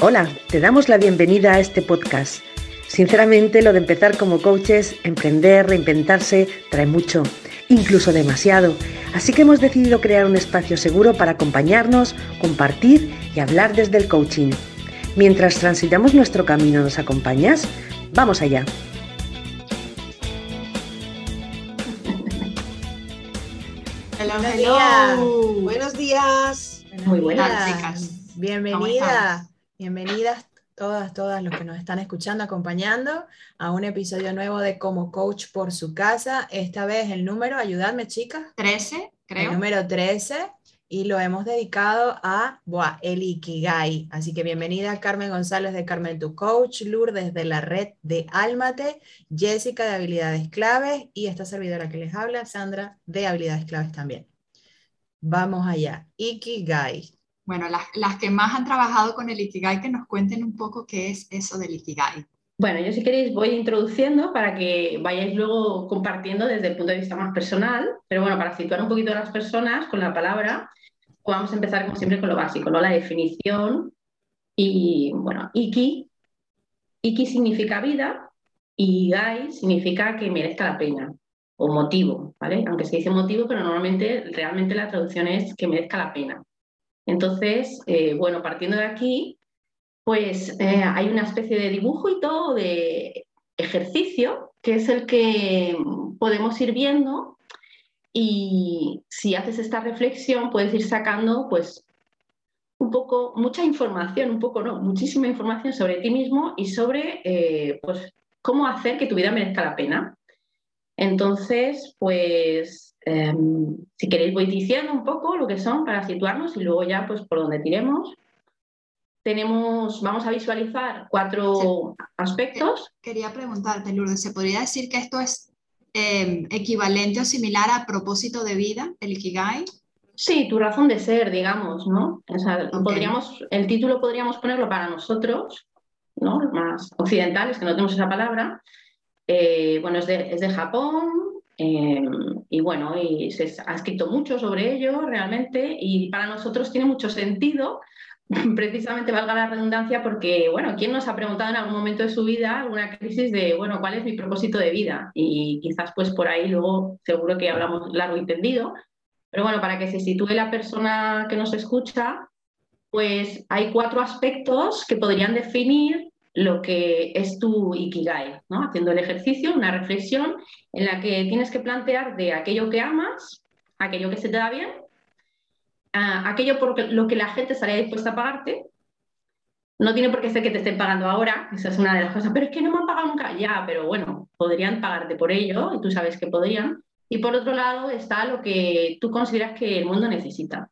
Hola, te damos la bienvenida a este podcast. Sinceramente, lo de empezar como coaches, emprender, reinventarse, trae mucho, incluso demasiado. Así que hemos decidido crear un espacio seguro para acompañarnos, compartir y hablar desde el coaching. Mientras transitamos nuestro camino, ¿nos acompañas? Vamos allá. Hola, Buenos días. Muy buenas, chicas. Bienvenida. Bienvenidas todas, todas los que nos están escuchando, acompañando a un episodio nuevo de Como Coach por su casa. Esta vez el número, ayudadme chicas. 13, creo. El número 13 y lo hemos dedicado a buah, el Ikigai. Así que bienvenida Carmen González de Carmen Tu Coach, Lourdes de la red de Álmate, Jessica de Habilidades Claves y esta servidora que les habla, Sandra de Habilidades Claves también. Vamos allá. Ikigai bueno, las, que más han trabajado con el Ikigai, que nos cuenten un poco qué es eso del Ikigai. Bueno, yo si queréis voy introduciendo para que vayáis luego compartiendo desde el punto de vista más personal, pero bueno, para situar un poquito a las personas con la palabra, vamos a empezar como siempre con lo básico, ¿no? La definición y bueno, Iki, Iki significa vida y Gai significa que merezca la pena o motivo, ¿vale? Aunque se dice motivo, pero normalmente realmente la traducción es que merezca la pena. Entonces, eh, bueno, partiendo de aquí, pues eh, hay una especie de dibujo y todo de ejercicio, que es el que podemos ir viendo y si haces esta reflexión puedes ir sacando pues un poco, mucha información, un poco no, muchísima información sobre ti mismo y sobre eh, pues cómo hacer que tu vida merezca la pena. Entonces, pues Em, si queréis voy diciendo un poco lo que son para situarnos y luego ya pues por donde tiremos. Tenemos, vamos a visualizar cuatro aspectos. Quería preguntarte, Lourdes, ¿se podría decir que esto es em, equivalente o similar a propósito de vida, el Ikigai? Sí, tu razón de ser, digamos, ¿no? podríamos, el título podríamos ponerlo para nosotros, ¿no? Más occidentales, que no tenemos esa palabra. Eh, bueno, es de, es de Japón, Em, y bueno, y se ha escrito mucho sobre ello realmente y para nosotros tiene mucho sentido, precisamente valga la redundancia, porque, bueno, ¿quién nos ha preguntado en algún momento de su vida alguna crisis de, bueno, ¿cuál es mi propósito de vida? Y quizás pues por ahí luego seguro que hablamos largo y tendido, pero bueno, para que se sitúe la persona que nos escucha, pues hay cuatro aspectos que podrían definir lo que es tu Ikigai, haciendo el ejercicio, una reflexión en la que tienes que plantear de aquello que amas, aquello que se te da bien, aquello por lo que la gente estaría dispuesta a pagarte. No tiene por qué ser que te estén pagando ahora, esa es una de las cosas, pero es que no me han pagado nunca, ya, pero bueno, podrían pagarte por ello y tú sabes que podrían. Y por otro lado está lo que tú consideras que el mundo necesita.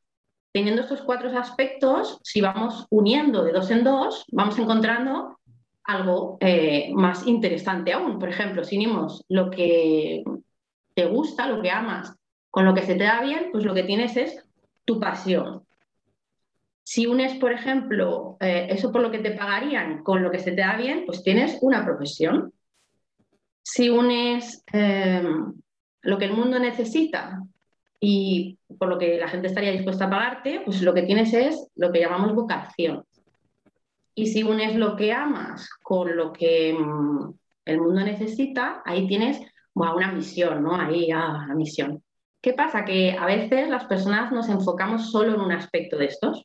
Teniendo estos cuatro aspectos, si vamos uniendo de dos en dos, vamos encontrando algo eh, más interesante aún. Por ejemplo, si unimos lo que te gusta, lo que amas, con lo que se te da bien, pues lo que tienes es tu pasión. Si unes, por ejemplo, eh, eso por lo que te pagarían con lo que se te da bien, pues tienes una profesión. Si unes em, lo que el mundo necesita y por lo que la gente estaría dispuesta a pagarte, pues lo que tienes es lo que llamamos vocación. Y si unes lo que amas con lo que mm, el mundo necesita, ahí tienes una misión, ¿no? Ahí, ah, la misión. ¿Qué pasa? Que a veces las personas nos enfocamos solo en un aspecto de estos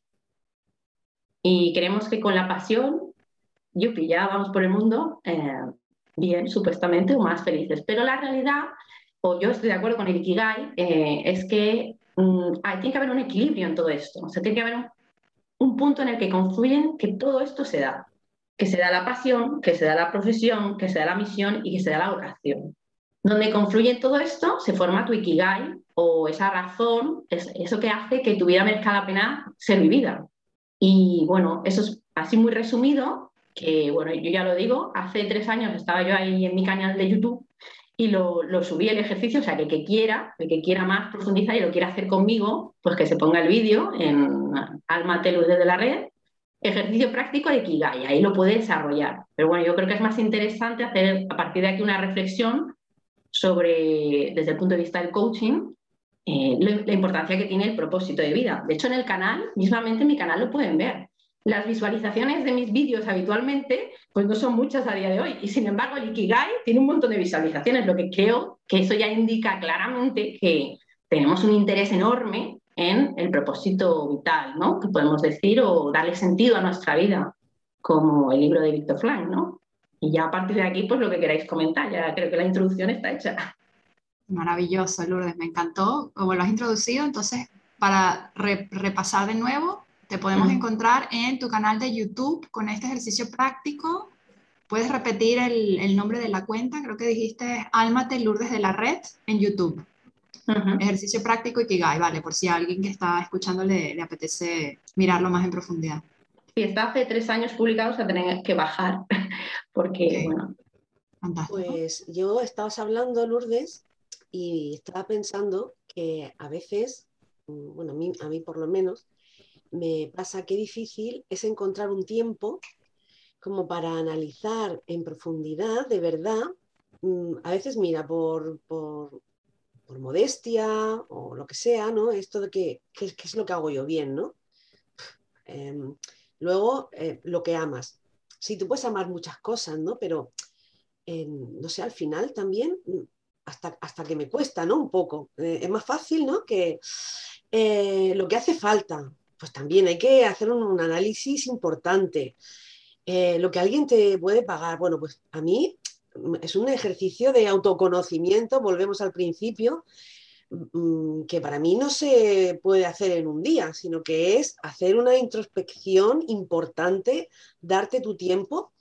y creemos que con la pasión, yupi, ya vamos por el mundo eh, bien, supuestamente, o más felices. Pero la realidad, o yo estoy de acuerdo con el Ikigai, eh, es que mm, tiene que haber un equilibrio en todo esto. O sea, tiene que haber un un punto en el que confluyen que todo esto se da, que se da la pasión, que se da la profesión, que se da la misión y que se da la vocación. Donde confluye todo esto, se forma tu ikigai o esa razón, es eso que hace que tu vida merezca la pena ser vivida. Y bueno, eso es así muy resumido, que bueno, yo ya lo digo, hace tres años estaba yo ahí en mi canal de YouTube y lo, subí el ejercicio, o sea, que el que quiera, el que quiera más profundizar y lo quiera hacer conmigo, pues que se ponga el vídeo en Alma Telus desde la red, ejercicio práctico de Kigai, ahí lo puede desarrollar. Pero bueno, yo creo que es más interesante hacer a partir de aquí una reflexión sobre, desde el punto de vista del coaching, eh, la importancia que tiene el propósito de vida. De hecho, en el canal, mismamente en mi canal lo pueden ver. Las visualizaciones de mis vídeos habitualmente, pues no son muchas a día de hoy. Y sin embargo, el Ikigai tiene un montón de visualizaciones, lo que creo que eso ya indica claramente que tenemos un interés enorme en el propósito vital, ¿no? Que podemos decir, o darle sentido a nuestra vida, como el libro de Víctor Frank, ¿no? Y ya a partir de aquí, pues lo que queráis comentar, ya creo que la introducción está hecha. Maravilloso, Lourdes, me encantó como lo has introducido. Entonces, para repasar de nuevo, te podemos encontrar en tu canal de YouTube con este ejercicio práctico. Puedes repetir el, nombre de la cuenta, creo que dijiste Álmate Lourdes de la Red en YouTube. Ejercicio práctico y Kigai, vale, por si a alguien que está escuchando le, apetece mirarlo más en profundidad. Si está hace tres años publicado, se tener que bajar, porque, bueno. Pues yo estabas hablando, Lourdes, y estaba pensando que a veces, mm, bueno, a mí por lo menos, me pasa que difícil es encontrar un tiempo como para analizar en profundidad, de verdad, mm, a veces mira, por, por, modestia o lo que sea, ¿no? Esto de que, qué es lo que hago yo bien, ¿no? Em, luego, eh, lo que amas. Sí, tú puedes amar muchas cosas, ¿no? Pero, no sé, al final también, mm, hasta, hasta que me cuesta, ¿no? Un poco. Eh, es más fácil, ¿no? Que eh, lo que hace falta, pues también hay que hacer un, análisis importante. Eh, lo que alguien te puede pagar, bueno, pues a mí es un ejercicio de autoconocimiento, volvemos al principio, mm, que para mí no se puede hacer en un día, sino que es hacer una introspección importante, darte tu tiempo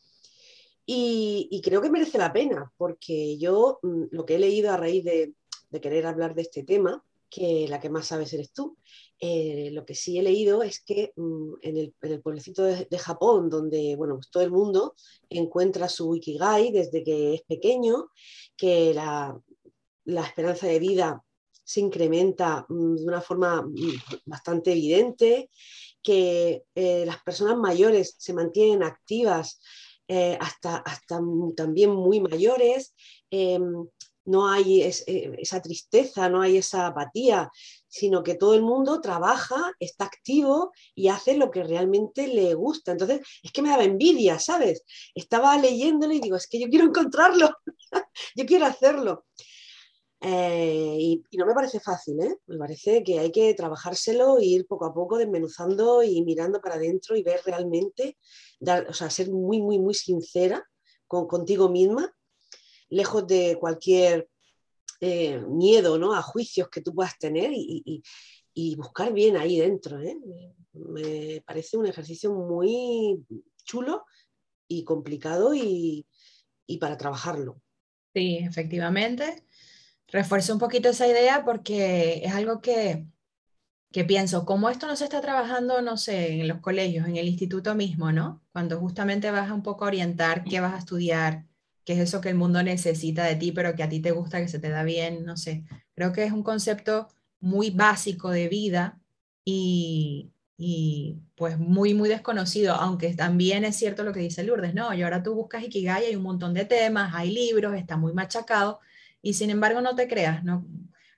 y, creo que merece la pena, porque yo mm, lo que he leído a raíz de, de querer hablar de este tema, que la que más sabes eres tú, eh, lo que sí he leído es que mm, en, el, pueblecito de, Japón, donde bueno, pues todo el mundo encuentra su ikigai desde que es pequeño, que la, esperanza de vida se incrementa mm, de una forma mm, bastante evidente, que eh, las personas mayores se mantienen activas eh, hasta, hasta también muy mayores em, no hay esa tristeza, no hay esa apatía, sino que todo el mundo trabaja, está activo y hace lo que realmente le gusta. Entonces, es que me daba envidia, ¿sabes? Estaba leyéndolo y digo, es que yo quiero encontrarlo, yo quiero hacerlo. Eh, y, no me parece fácil, ¿eh? me parece que hay que trabajárselo e ir poco a poco desmenuzando y mirando para adentro y ver realmente, o sea, ser muy, muy, muy sincera con, contigo misma, lejos de cualquier eh, miedo ¿no? a juicios que tú puedas tener y, buscar bien ahí dentro. ¿eh? Me parece un ejercicio muy chulo y complicado y, para trabajarlo. Sí, efectivamente. Refuerzo un poquito esa idea porque es algo que, que pienso, como esto no se está trabajando, no sé, en los colegios, en el instituto mismo, ¿no? Cuando justamente vas a un poco a orientar qué vas a estudiar, que es eso que el mundo necesita de ti, pero que a ti te gusta, que se te da bien, no sé. Creo que es un concepto muy básico de vida y, pues muy, muy desconocido, aunque también es cierto lo que dice Lourdes, no, y ahora tú buscas Ikigai, hay un montón de temas, hay libros, está muy machacado, y sin embargo no te creas, ¿no?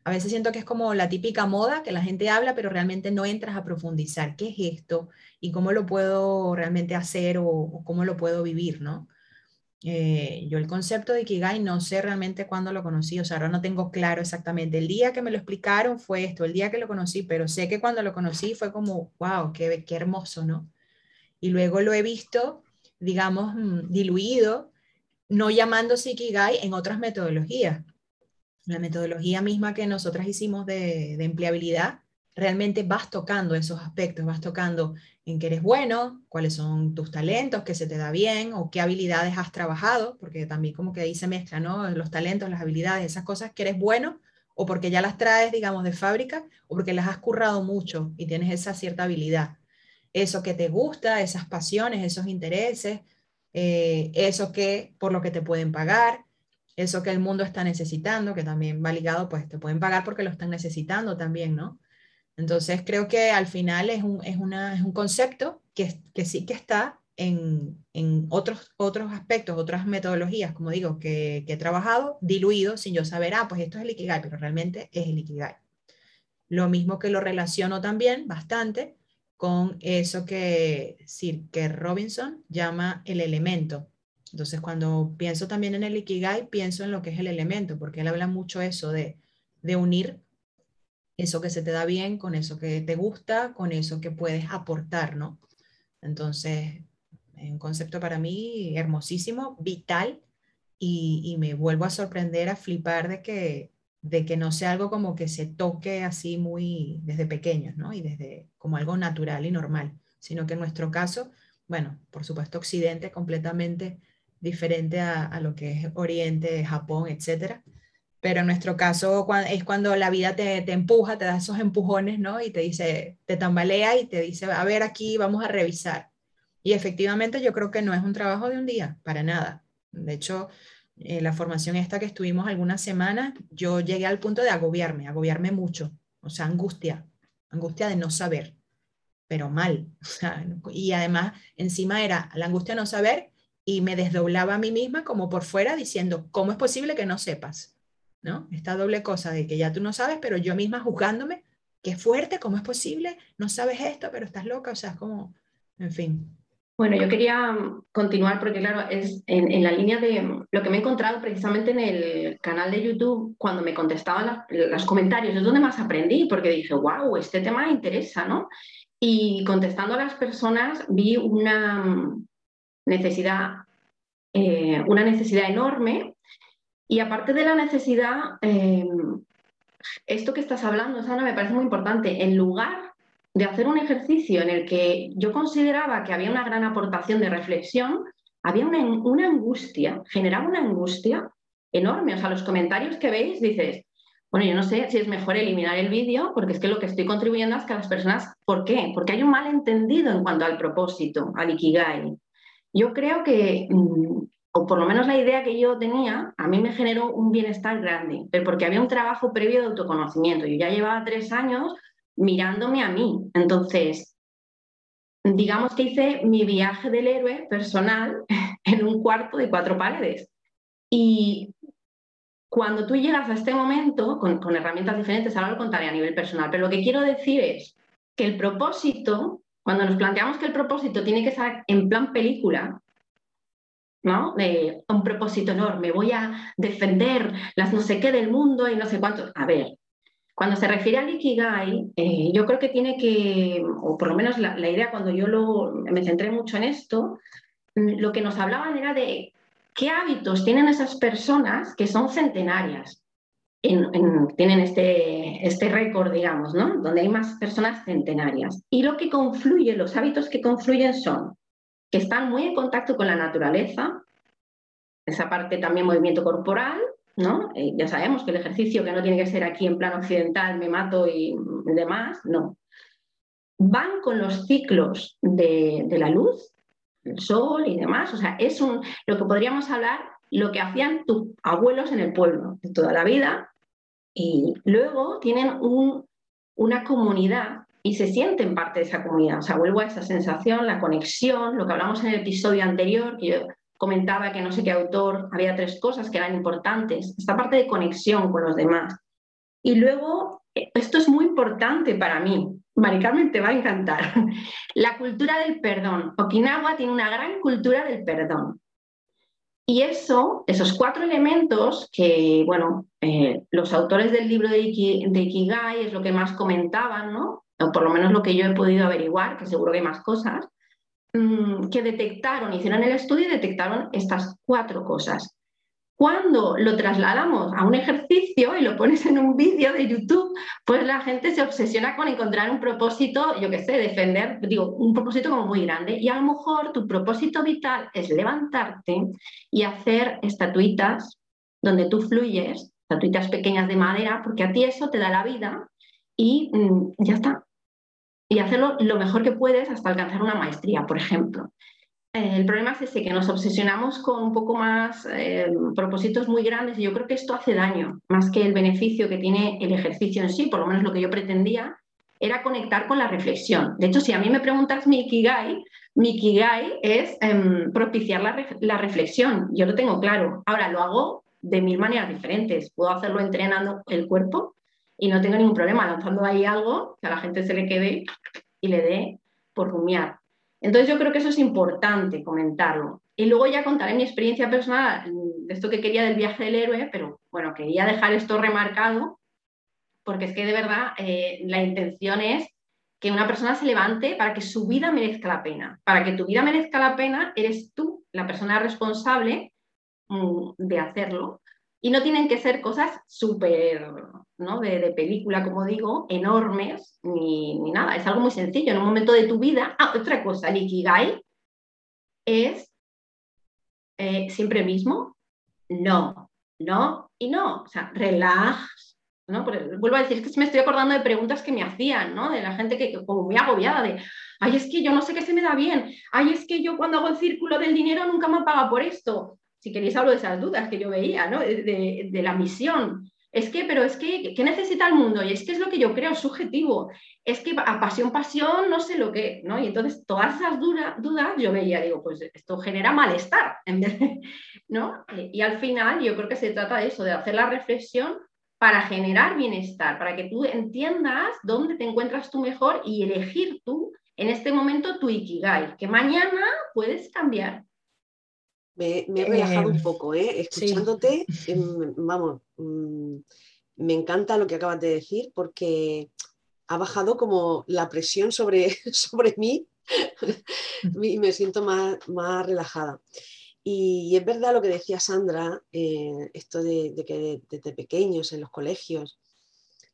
A veces siento que es como la típica moda que la gente habla, pero realmente no entras a profundizar qué es esto y cómo lo puedo realmente hacer o cómo lo puedo vivir, ¿no? Eh, yo el concepto de Ikigai no sé realmente cuándo lo conocí, o sea, ahora no tengo claro exactamente. El día que me lo explicaron fue esto, el día que lo conocí, pero sé que cuando lo conocí fue como, wow, qué, qué hermoso, ¿no? Y luego lo he visto, digamos, mm, diluido, no llamándose Ikigai en otras metodologías. La metodología misma que nosotras hicimos de, de empleabilidad, realmente vas tocando esos aspectos, vas tocando en qué eres bueno, cuáles son tus talentos, qué se te da bien o qué habilidades has trabajado, porque también como que ahí se mezcla, ¿no? Los talentos, las habilidades, esas cosas que eres bueno o porque ya las traes, digamos, de fábrica o porque las has currado mucho y tienes esa cierta habilidad. Eso que te gusta, esas pasiones, esos intereses, eh, eso que por lo que te pueden pagar, eso que el mundo está necesitando, que también va ligado, pues te pueden pagar porque lo están necesitando también, ¿no? Entonces creo que al final es un, es una, es un concepto que, que, sí que está en, en, otros, otros aspectos, otras metodologías, como digo, que, he trabajado, diluido sin yo saber, ah, pues esto es el Ikigai, pero realmente es el Ikigai. Lo mismo que lo relaciono también bastante con eso que Sir que Robinson llama el elemento. Entonces, cuando pienso también en el Ikigai, pienso en lo que es el elemento, porque él habla mucho eso de, de unir eso que se te da bien con eso que te gusta, con eso que puedes aportar, ¿no? Entonces, un concepto para mí hermosísimo, vital, y, me vuelvo a sorprender, a flipar de que de que no sea algo como que se toque así muy desde pequeños, ¿no? Y desde como algo natural y normal, sino que en nuestro caso, bueno, por supuesto Occidente completamente diferente a, lo que es Oriente, Japón, etcétera. Pero en nuestro caso es cuando la vida te, empuja, te da esos empujones, ¿no? Y te dice, te tambalea y te dice, a ver, aquí vamos a revisar. Y efectivamente yo creo que no es un trabajo de un día, para nada. De hecho, eh, la formación esta que estuvimos algunas semanas, yo llegué al punto de agobiarme, agobiarme mucho, o sea, angustia, angustia de no saber, pero mal. y además, encima era la angustia de no saber y me desdoblaba a mí misma como por fuera diciendo, ¿cómo es posible que no sepas? ¿No? Esta doble cosa de que ya tú no sabes, pero yo misma juzgándome, qué fuerte, ¿cómo es posible? No sabes esto, pero estás loca, o sea, es como, en fin. Bueno, yo quería mm, continuar porque, claro, es en, la línea de mm, lo que me he encontrado precisamente en el canal de YouTube, cuando me contestaban los comentarios, es donde más aprendí, porque dije, wow, este tema me interesa, ¿no? Y contestando a las personas vi una mm, necesidad, eh, una necesidad enorme. Y aparte de la necesidad, eh, esto que estás hablando, Sana, me parece muy importante. En lugar de hacer un ejercicio en el que yo consideraba que había una gran aportación de reflexión, había una, una angustia, generaba una angustia enorme. O sea, los comentarios que veis dices, bueno, yo no sé si es mejor eliminar el vídeo, porque es que lo que estoy contribuyendo es que las personas, ¿por qué? Porque hay un malentendido en cuanto al propósito, al ikigai. Yo creo que, mm, o por lo menos la idea que yo tenía, a mí me generó un bienestar grande, pero porque había un trabajo previo de autoconocimiento. Yo ya llevaba tres años mirándome a mí. Entonces, digamos que hice mi viaje del héroe personal en un cuarto de cuatro paredes. Y cuando tú llegas a este momento con, herramientas diferentes, ahora lo contaré a nivel personal, pero lo que quiero decir es que el propósito, cuando nos planteamos que el propósito tiene que ser en plan película, ¿no? Un propósito enorme, voy a defender las no sé qué del mundo y no sé cuánto. A ver, cuando se refiere al Ikigai, eh, yo creo que tiene que, o por lo menos la, idea cuando yo lo, me centré mucho en esto, mm, lo que nos hablaban era de qué hábitos tienen esas personas que son centenarias. tienen este, este récord, digamos, ¿no? Donde hay más personas centenarias. Y lo que confluye, los hábitos que confluyen son que están muy en contacto con la naturaleza, esa parte también movimiento corporal, ¿no? Eh, ya sabemos que el ejercicio que no tiene que ser aquí en plan occidental, me mato y demás, no. Van con los ciclos de, la luz, el sol y demás, o sea, es un, lo que podríamos hablar, lo que hacían tus abuelos en el pueblo de toda la vida, y luego tienen una comunidad y se sienten parte de esa comunidad. O sea, vuelvo a esa sensación, la conexión, lo que hablamos en el episodio anterior, que yo comentaba que no sé qué autor, había tres cosas que eran importantes, esta parte de conexión con los demás. Y luego, eh, esto es muy importante para mí, Mari Carmen te va a encantar, la cultura del perdón. Okinawa tiene una gran cultura del perdón. Y eso, esos cuatro elementos que, bueno, eh, los autores del libro de, de, Ikigai es lo que más comentaban, ¿no? O por lo menos lo que yo he podido averiguar, que seguro que hay más cosas, Mm, que detectaron, hicieron el estudio y detectaron estas cuatro cosas. Cuando lo trasladamos a un ejercicio y lo pones en un vídeo de YouTube, pues la gente se obsesiona con encontrar un propósito, yo qué sé, defender, digo, un propósito como muy grande. Y a lo mejor tu propósito vital es levantarte y hacer estatuitas donde tú fluyes, estatuitas pequeñas de madera, porque a ti eso te da la vida y mm, ya está y hacerlo lo mejor que puedes hasta alcanzar una maestría, por ejemplo. El problema es ese, que nos obsesionamos con un poco más eh, propósitos muy grandes y yo creo que esto hace daño, más que el beneficio que tiene el ejercicio en sí, por lo menos lo que yo pretendía, era conectar con la reflexión. De hecho, si a mí me preguntas mi Ikigai, mi Ikigai es em, propiciar la, la reflexión, yo lo tengo claro. Ahora lo hago de mil maneras diferentes. Puedo hacerlo entrenando el cuerpo, y no tengo ningún problema lanzando ahí algo que a la gente se le quede y le dé por rumiar. Entonces yo creo que eso es importante comentarlo. Y luego ya contaré mi experiencia personal de esto que quería del viaje del héroe, pero bueno, quería dejar esto remarcado porque es que de verdad eh, la intención es que una persona se levante para que su vida merezca la pena. Para que tu vida merezca la pena, eres tú la persona responsable mm, de hacerlo. Y no tienen que ser cosas súper, ¿no? De, película, como digo, enormes, ni, nada. Es algo muy sencillo. En un momento de tu vida, ah, otra cosa, el es eh, siempre mismo, no, no y no. O sea, relax, ¿no? vuelvo a decir, que me estoy acordando de preguntas que me hacían, ¿no? De la gente que, como muy agobiada, de, ay, es que yo no sé qué se me da bien, ay, es que yo cuando hago el círculo del dinero nunca me paga por esto si queréis hablo de esas dudas que yo veía, ¿no? de, la misión. Es que, pero es que, ¿qué necesita el mundo? Y es que es lo que yo creo, subjetivo. Es que a pasión, pasión, no sé lo que, ¿no? Y entonces todas esas dudas yo veía, digo, pues esto genera malestar, ¿no? Eh, y al final yo creo que se trata de eso, de hacer la reflexión para generar bienestar, para que tú entiendas dónde te encuentras tú mejor y elegir tú en este momento tu ikigai, que mañana puedes cambiar. Me, he relajado un em, poco, ¿eh? escuchándote, em, vamos, mm, me encanta lo que acabas de decir porque ha bajado como la presión sobre, sobre mí y me siento más, más relajada. Y, es verdad lo que decía Sandra, eh, esto de, que desde pequeños en los colegios,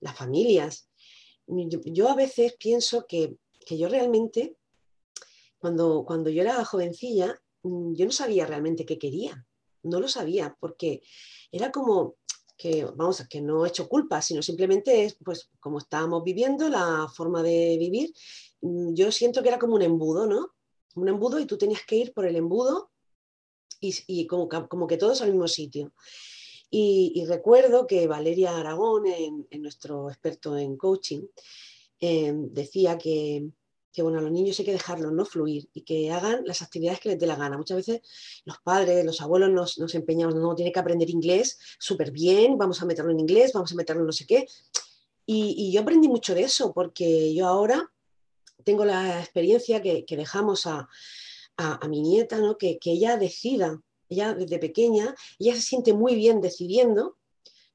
las familias, yo, a veces pienso que, que, yo realmente, cuando, cuando yo era jovencilla, yo no sabía realmente qué quería, no lo sabía, porque era como que, vamos, que no he hecho culpa, sino simplemente es, pues, como estábamos viviendo, la forma de vivir, mm, yo siento que era como un embudo, ¿no? Un embudo y tú tenías que ir por el embudo y, como, como, que todos al mismo sitio. Y, recuerdo que Valeria Aragón, en, nuestro experto en coaching, eh, decía que, que bueno, a los niños hay que dejarlos no fluir y que hagan las actividades que les dé la gana. Muchas veces los padres, los abuelos nos, nos empeñamos, no, tiene que aprender inglés súper bien, vamos a meterlo en inglés, vamos a meterlo en no sé qué. Y, yo aprendí mucho de eso porque yo ahora tengo la experiencia que, dejamos a, mi nieta, ¿no? que, ella decida, ella desde pequeña, ella se siente muy bien decidiendo,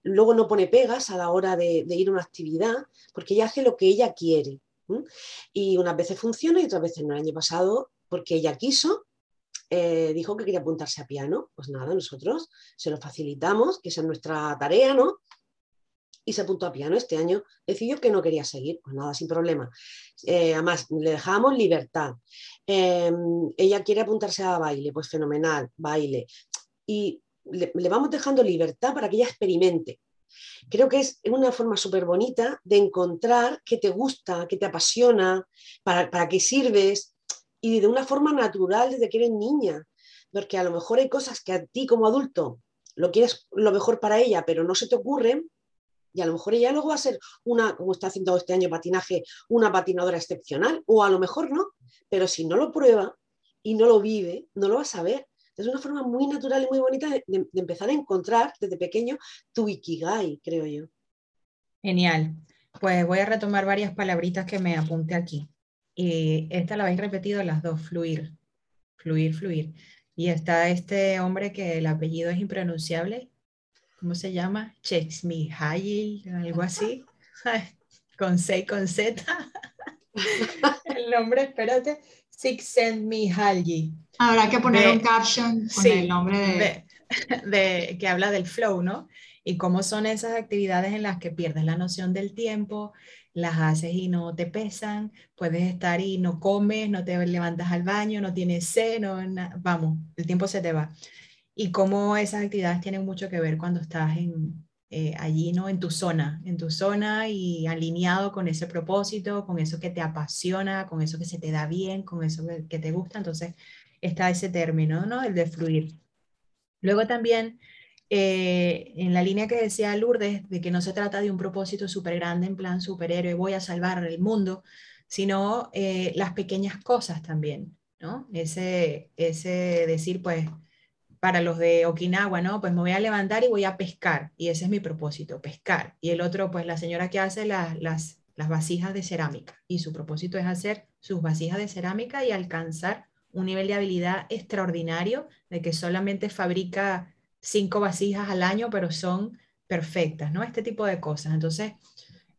luego no pone pegas a la hora de, de ir a una actividad, porque ella hace lo que ella quiere. Y unas veces funciona y otras veces no. El año pasado, porque ella quiso, eh, dijo que quería apuntarse a piano. Pues nada, nosotros se lo facilitamos, que esa es nuestra tarea, ¿no? Y se apuntó a piano. Este año decidió que no quería seguir. Pues nada, sin problema. Eh, además, le dejamos libertad. Em, ella quiere apuntarse a baile, pues fenomenal, baile. Y le vamos dejando libertad para que ella experimente. Creo que es una forma súper bonita de encontrar qué te gusta, qué te apasiona, para, para qué sirves y de una forma natural desde que eres niña. Porque a lo mejor hay cosas que a ti como adulto lo quieres lo mejor para ella, pero no se te ocurren. Y a lo mejor ella luego va a ser una, como está haciendo este año patinaje, una patinadora excepcional, o a lo mejor no. Pero si no lo prueba y no lo vive, no lo va a saber. Es una forma muy natural y muy bonita de, empezar a encontrar desde pequeño tu ikigai, creo yo. Genial. Pues voy a retomar varias palabritas que me apunté aquí. Y esta la habéis repetido las dos, fluir, fluir, fluir. Y está este hombre que el apellido es impronunciable. ¿Cómo se llama? Chexmihayil, algo así. con C y con Z. el nombre, espérate. Csikszentmihalyi. Habrá que poner un caption con el nombre de... de... que habla del flow, ¿no? Y cómo son esas actividades en las que pierdes la noción del tiempo, las haces y no te pesan, puedes estar y no comes, no te levantas al baño, no tienes sed, vamos, el tiempo se te va. Y cómo esas actividades tienen mucho que ver cuando estás en, eh, allí, ¿no? En tu zona, en tu zona y alineado con ese propósito, con eso que te apasiona, con eso que se te da bien, con eso que, te gusta. Entonces está ese término, ¿no? El de fluir. Luego también, eh, en la línea que decía Lourdes, de que no se trata de un propósito súper grande, en plan superhéroe, voy a salvar el mundo, sino eh, las pequeñas cosas también, ¿no? Ese, ese decir, pues, para los de Okinawa, ¿no? Pues me voy a levantar y voy a pescar, y ese es mi propósito, pescar. Y el otro, pues la señora que hace las, las, las vasijas de cerámica. Y su propósito es hacer sus vasijas de cerámica y alcanzar un nivel de habilidad extraordinario de que solamente fabrica cinco vasijas al año, pero son perfectas, ¿no? Este tipo de cosas. Entonces,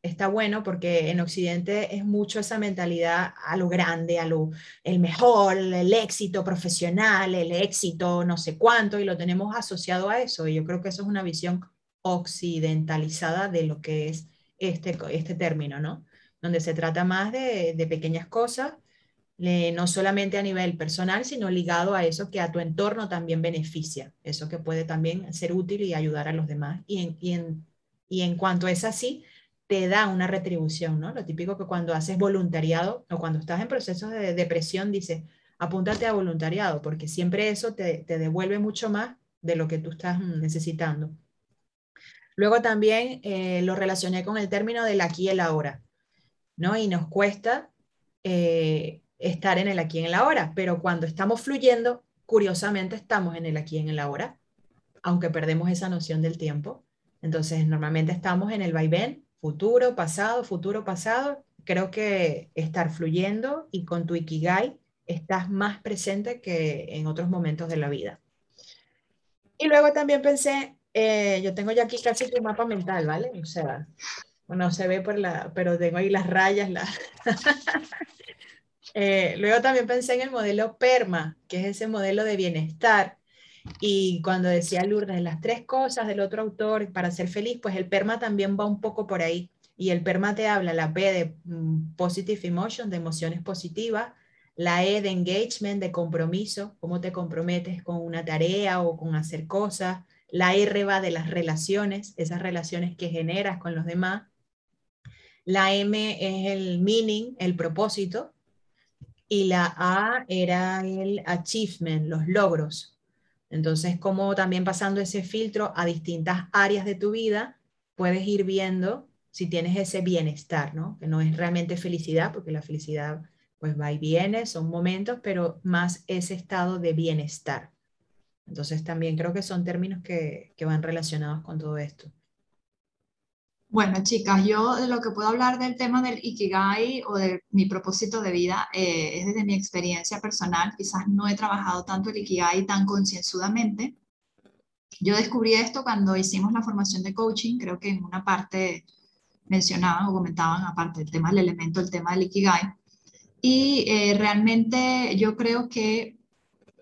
está bueno porque en Occidente es mucho esa mentalidad a lo grande, a lo el mejor, el éxito profesional, el éxito no sé cuánto, y lo tenemos asociado a eso. Y yo creo que eso es una visión occidentalizada de lo que es este, este término, ¿no? Donde se trata más de, de pequeñas cosas, no solamente a nivel personal, sino ligado a eso que a tu entorno también beneficia, eso que puede también ser útil y ayudar a los demás. Y en, y en, y en cuanto es así, te da una retribución, ¿no? Lo típico que cuando haces voluntariado o cuando estás en procesos de depresión, dices, apúntate a voluntariado, porque siempre eso te, te devuelve mucho más de lo que tú estás necesitando. Luego también eh, lo relacioné con el término del aquí y el ahora, ¿no? Y nos cuesta eh, estar en el aquí en el ahora, pero cuando estamos fluyendo, curiosamente estamos en el aquí en el ahora, aunque perdemos esa noción del tiempo. Entonces, normalmente estamos en el vaivén futuro, pasado, futuro, pasado, creo que estar fluyendo y con tu Ikigai estás más presente que en otros momentos de la vida. Y luego también pensé, eh, yo tengo ya aquí casi tu mapa mental, ¿vale? O sea, no se ve por la, pero tengo ahí las rayas. La... Eh, luego también pensé en el modelo PERMA, que es ese modelo de bienestar. Y cuando decía Lourdes, las tres cosas del otro autor para ser feliz, pues el PERMA también va un poco por ahí. Y el PERMA te habla, la P de mm, Positive Emotion, de emociones positivas, la E de Engagement, de compromiso, cómo te comprometes con una tarea o con hacer cosas, la R va de las relaciones, esas relaciones que generas con los demás, la M es el meaning, el propósito, y la A era el achievement, los logros, entonces, como también pasando ese filtro a distintas áreas de tu vida, puedes ir viendo si tienes ese bienestar, ¿no? Que no es realmente felicidad, porque la felicidad pues va y viene, son momentos, pero más ese estado de bienestar. Entonces también creo que son términos que, que van relacionados con todo esto. Bueno, chicas, yo de lo que puedo hablar del tema del Ikigai o de mi propósito de vida eh, es desde mi experiencia personal. Quizás no he trabajado tanto el Ikigai tan concienzudamente. Yo descubrí esto cuando hicimos la formación de coaching, creo que en una parte mencionaban o comentaban, aparte del tema del elemento, el tema del Ikigai. Y eh, realmente yo creo que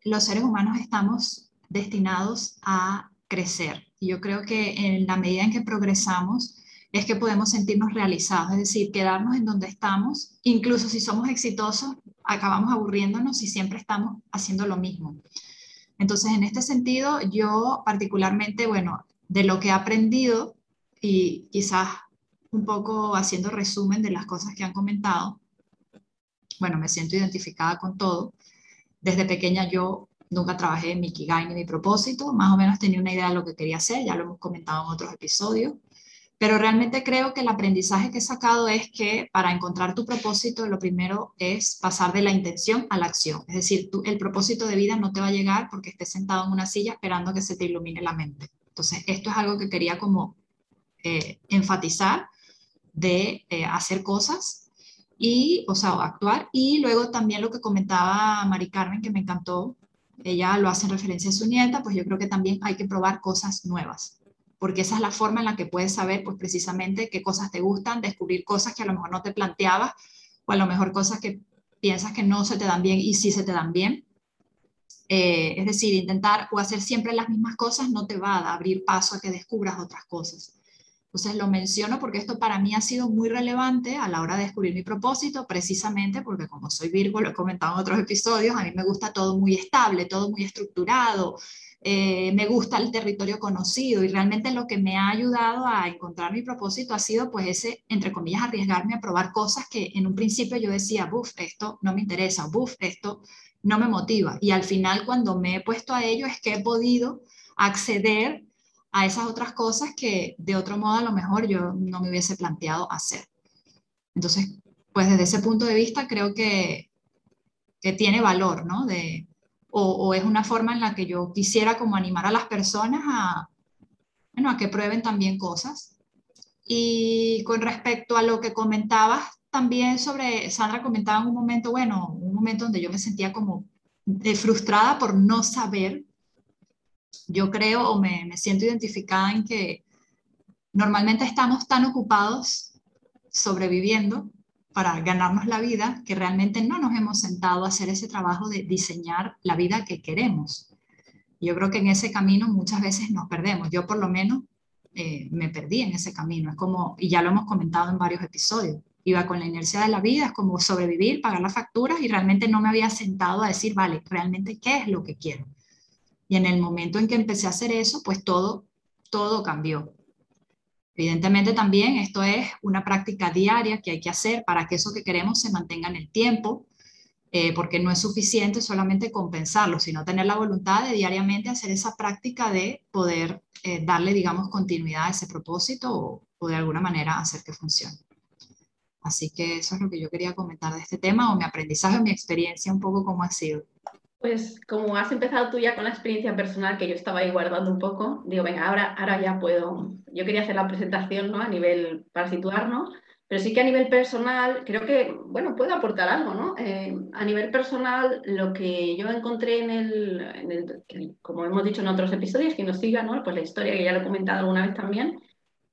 los seres humanos estamos destinados a crecer. Y yo creo que en la medida en que progresamos, es que podemos sentirnos realizados, es decir, quedarnos en donde estamos, incluso si somos exitosos, acabamos aburriéndonos y siempre estamos haciendo lo mismo. Entonces, en este sentido, yo particularmente, bueno, de lo que he aprendido y quizás un poco haciendo resumen de las cosas que han comentado, bueno, me siento identificada con todo. Desde pequeña yo nunca trabajé en mi Kigai ni mi propósito, más o menos tenía una idea de lo que quería hacer, ya lo hemos comentado en otros episodios. Pero realmente creo que el aprendizaje que he sacado es que para encontrar tu propósito, lo primero es pasar de la intención a la acción. Es decir, tú, el propósito de vida no te va a llegar porque estés sentado en una silla esperando que se te ilumine la mente. Entonces, esto es algo que quería como eh, enfatizar de eh, hacer cosas y, o sea, actuar. Y luego también lo que comentaba Mari Carmen, que me encantó, ella lo hace en referencia a su nieta, pues yo creo que también hay que probar cosas nuevas porque esa es la forma en la que puedes saber, pues precisamente, qué cosas te gustan, descubrir cosas que a lo mejor no te planteabas, o a lo mejor cosas que piensas que no se te dan bien y sí se te dan bien. Eh, es decir, intentar o hacer siempre las mismas cosas no te va a abrir paso a que descubras otras cosas. Entonces lo menciono porque esto para mí ha sido muy relevante a la hora de descubrir mi propósito, precisamente porque como soy Virgo, lo he comentado en otros episodios, a mí me gusta todo muy estable, todo muy estructurado, eh, me gusta el territorio conocido y realmente lo que me ha ayudado a encontrar mi propósito ha sido pues ese, entre comillas, arriesgarme a probar cosas que en un principio yo decía, buf, esto no me interesa, buf, esto no me motiva. Y al final cuando me he puesto a ello es que he podido acceder a esas otras cosas que de otro modo a lo mejor yo no me hubiese planteado hacer. Entonces, pues desde ese punto de vista creo que, que tiene valor, ¿no? De, o, es una forma en la que yo quisiera como animar a las personas a, bueno, a que prueben también cosas. Y con respecto a lo que comentabas también sobre, Sandra comentaba en un momento, bueno, un momento donde yo me sentía como frustrada por no saber. Yo creo o me, me siento identificada en que normalmente estamos tan ocupados sobreviviendo para ganarnos la vida que realmente no nos hemos sentado a hacer ese trabajo de diseñar la vida que queremos. Yo creo que en ese camino muchas veces nos perdemos. Yo por lo menos eh, me perdí en ese camino. Es como, y ya lo hemos comentado en varios episodios, iba con la inercia de la vida, es como sobrevivir, pagar las facturas y realmente no me había sentado a decir, vale, realmente qué es lo que quiero. Y en el momento en que empecé a hacer eso, pues todo, todo cambió. Evidentemente también esto es una práctica diaria que hay que hacer para que eso que queremos se mantenga en el tiempo, eh, porque no es suficiente solamente compensarlo, sino tener la voluntad de diariamente hacer esa práctica de poder eh, darle, digamos, continuidad a ese propósito o, o, de alguna manera hacer que funcione. Así que eso es lo que yo quería comentar de este tema o mi aprendizaje, mi experiencia, un poco cómo ha sido. Pues como has empezado tú ya con la experiencia personal que yo estaba ahí guardando un poco, digo, venga, ahora, ahora ya puedo. Yo quería hacer la presentación ¿no? a nivel para situarnos, pero sí que a nivel personal, creo que, bueno, puedo aportar algo, ¿no? Eh, a nivel personal, lo que yo encontré en el, en el, como hemos dicho en otros episodios, que nos siga, ¿no? Pues la historia que ya lo he comentado alguna vez también,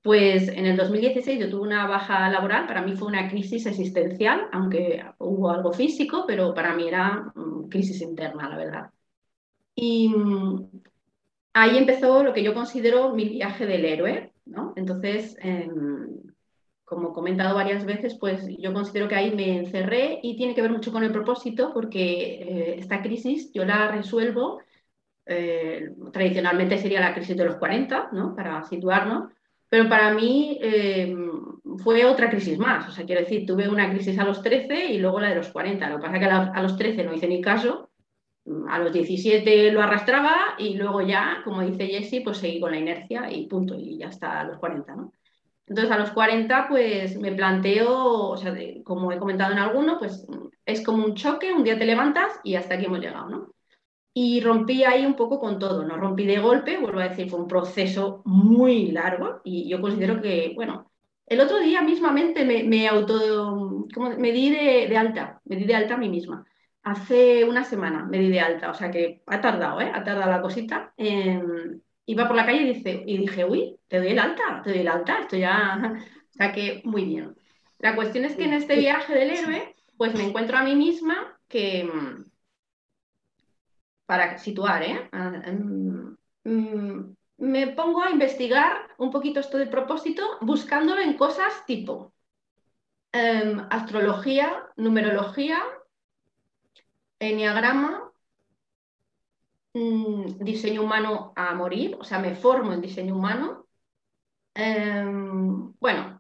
pues en el 2016 yo tuve una baja laboral, para mí fue una crisis existencial, aunque hubo algo físico, pero para mí era mm, crisis interna, la verdad. Y mm, ahí empezó lo que yo considero mi viaje del héroe, ¿no? Entonces, em, como he comentado varias veces, pues yo considero que ahí me encerré y tiene que ver mucho con el propósito porque eh, esta crisis yo la resuelvo, eh, tradicionalmente sería la crisis de los 40, ¿no? Para situarnos, pero para mí eh, fue otra crisis más, o sea, quiero decir, tuve una crisis a los 13 y luego la de los 40, lo que pasa es que a los 13 no hice ni caso, a los 17 lo arrastraba y luego ya, como dice Jessie, pues seguí con la inercia y punto, y ya está a los 40, ¿no? Entonces a los 40 pues me planteo, o sea, como he comentado en alguno, pues es como un choque, un día te levantas y hasta aquí hemos llegado, ¿no? Y rompí ahí un poco con todo, no rompí de golpe, vuelvo a decir, fue un proceso muy largo y yo considero que, bueno, el otro día mismamente me, me auto, como, me di de, alta, me di de alta a mí misma. Hace una semana me di de alta, o sea que ha tardado, ¿eh? Ha tardado la cosita. Eh, iba por la calle y, dice, y dije, uy, te doy el alta, te doy el alta, esto ya, o sea que muy bien. La cuestión es que en este viaje del héroe, pues me encuentro a mí misma que, mm, para situar, ¿eh? Ah, em, mm, me pongo a investigar un poquito esto del propósito, buscándolo en cosas tipo em, astrología, numerología, enneagrama, Mm, diseño humano a morir, o sea, me formo en diseño humano. Em, bueno,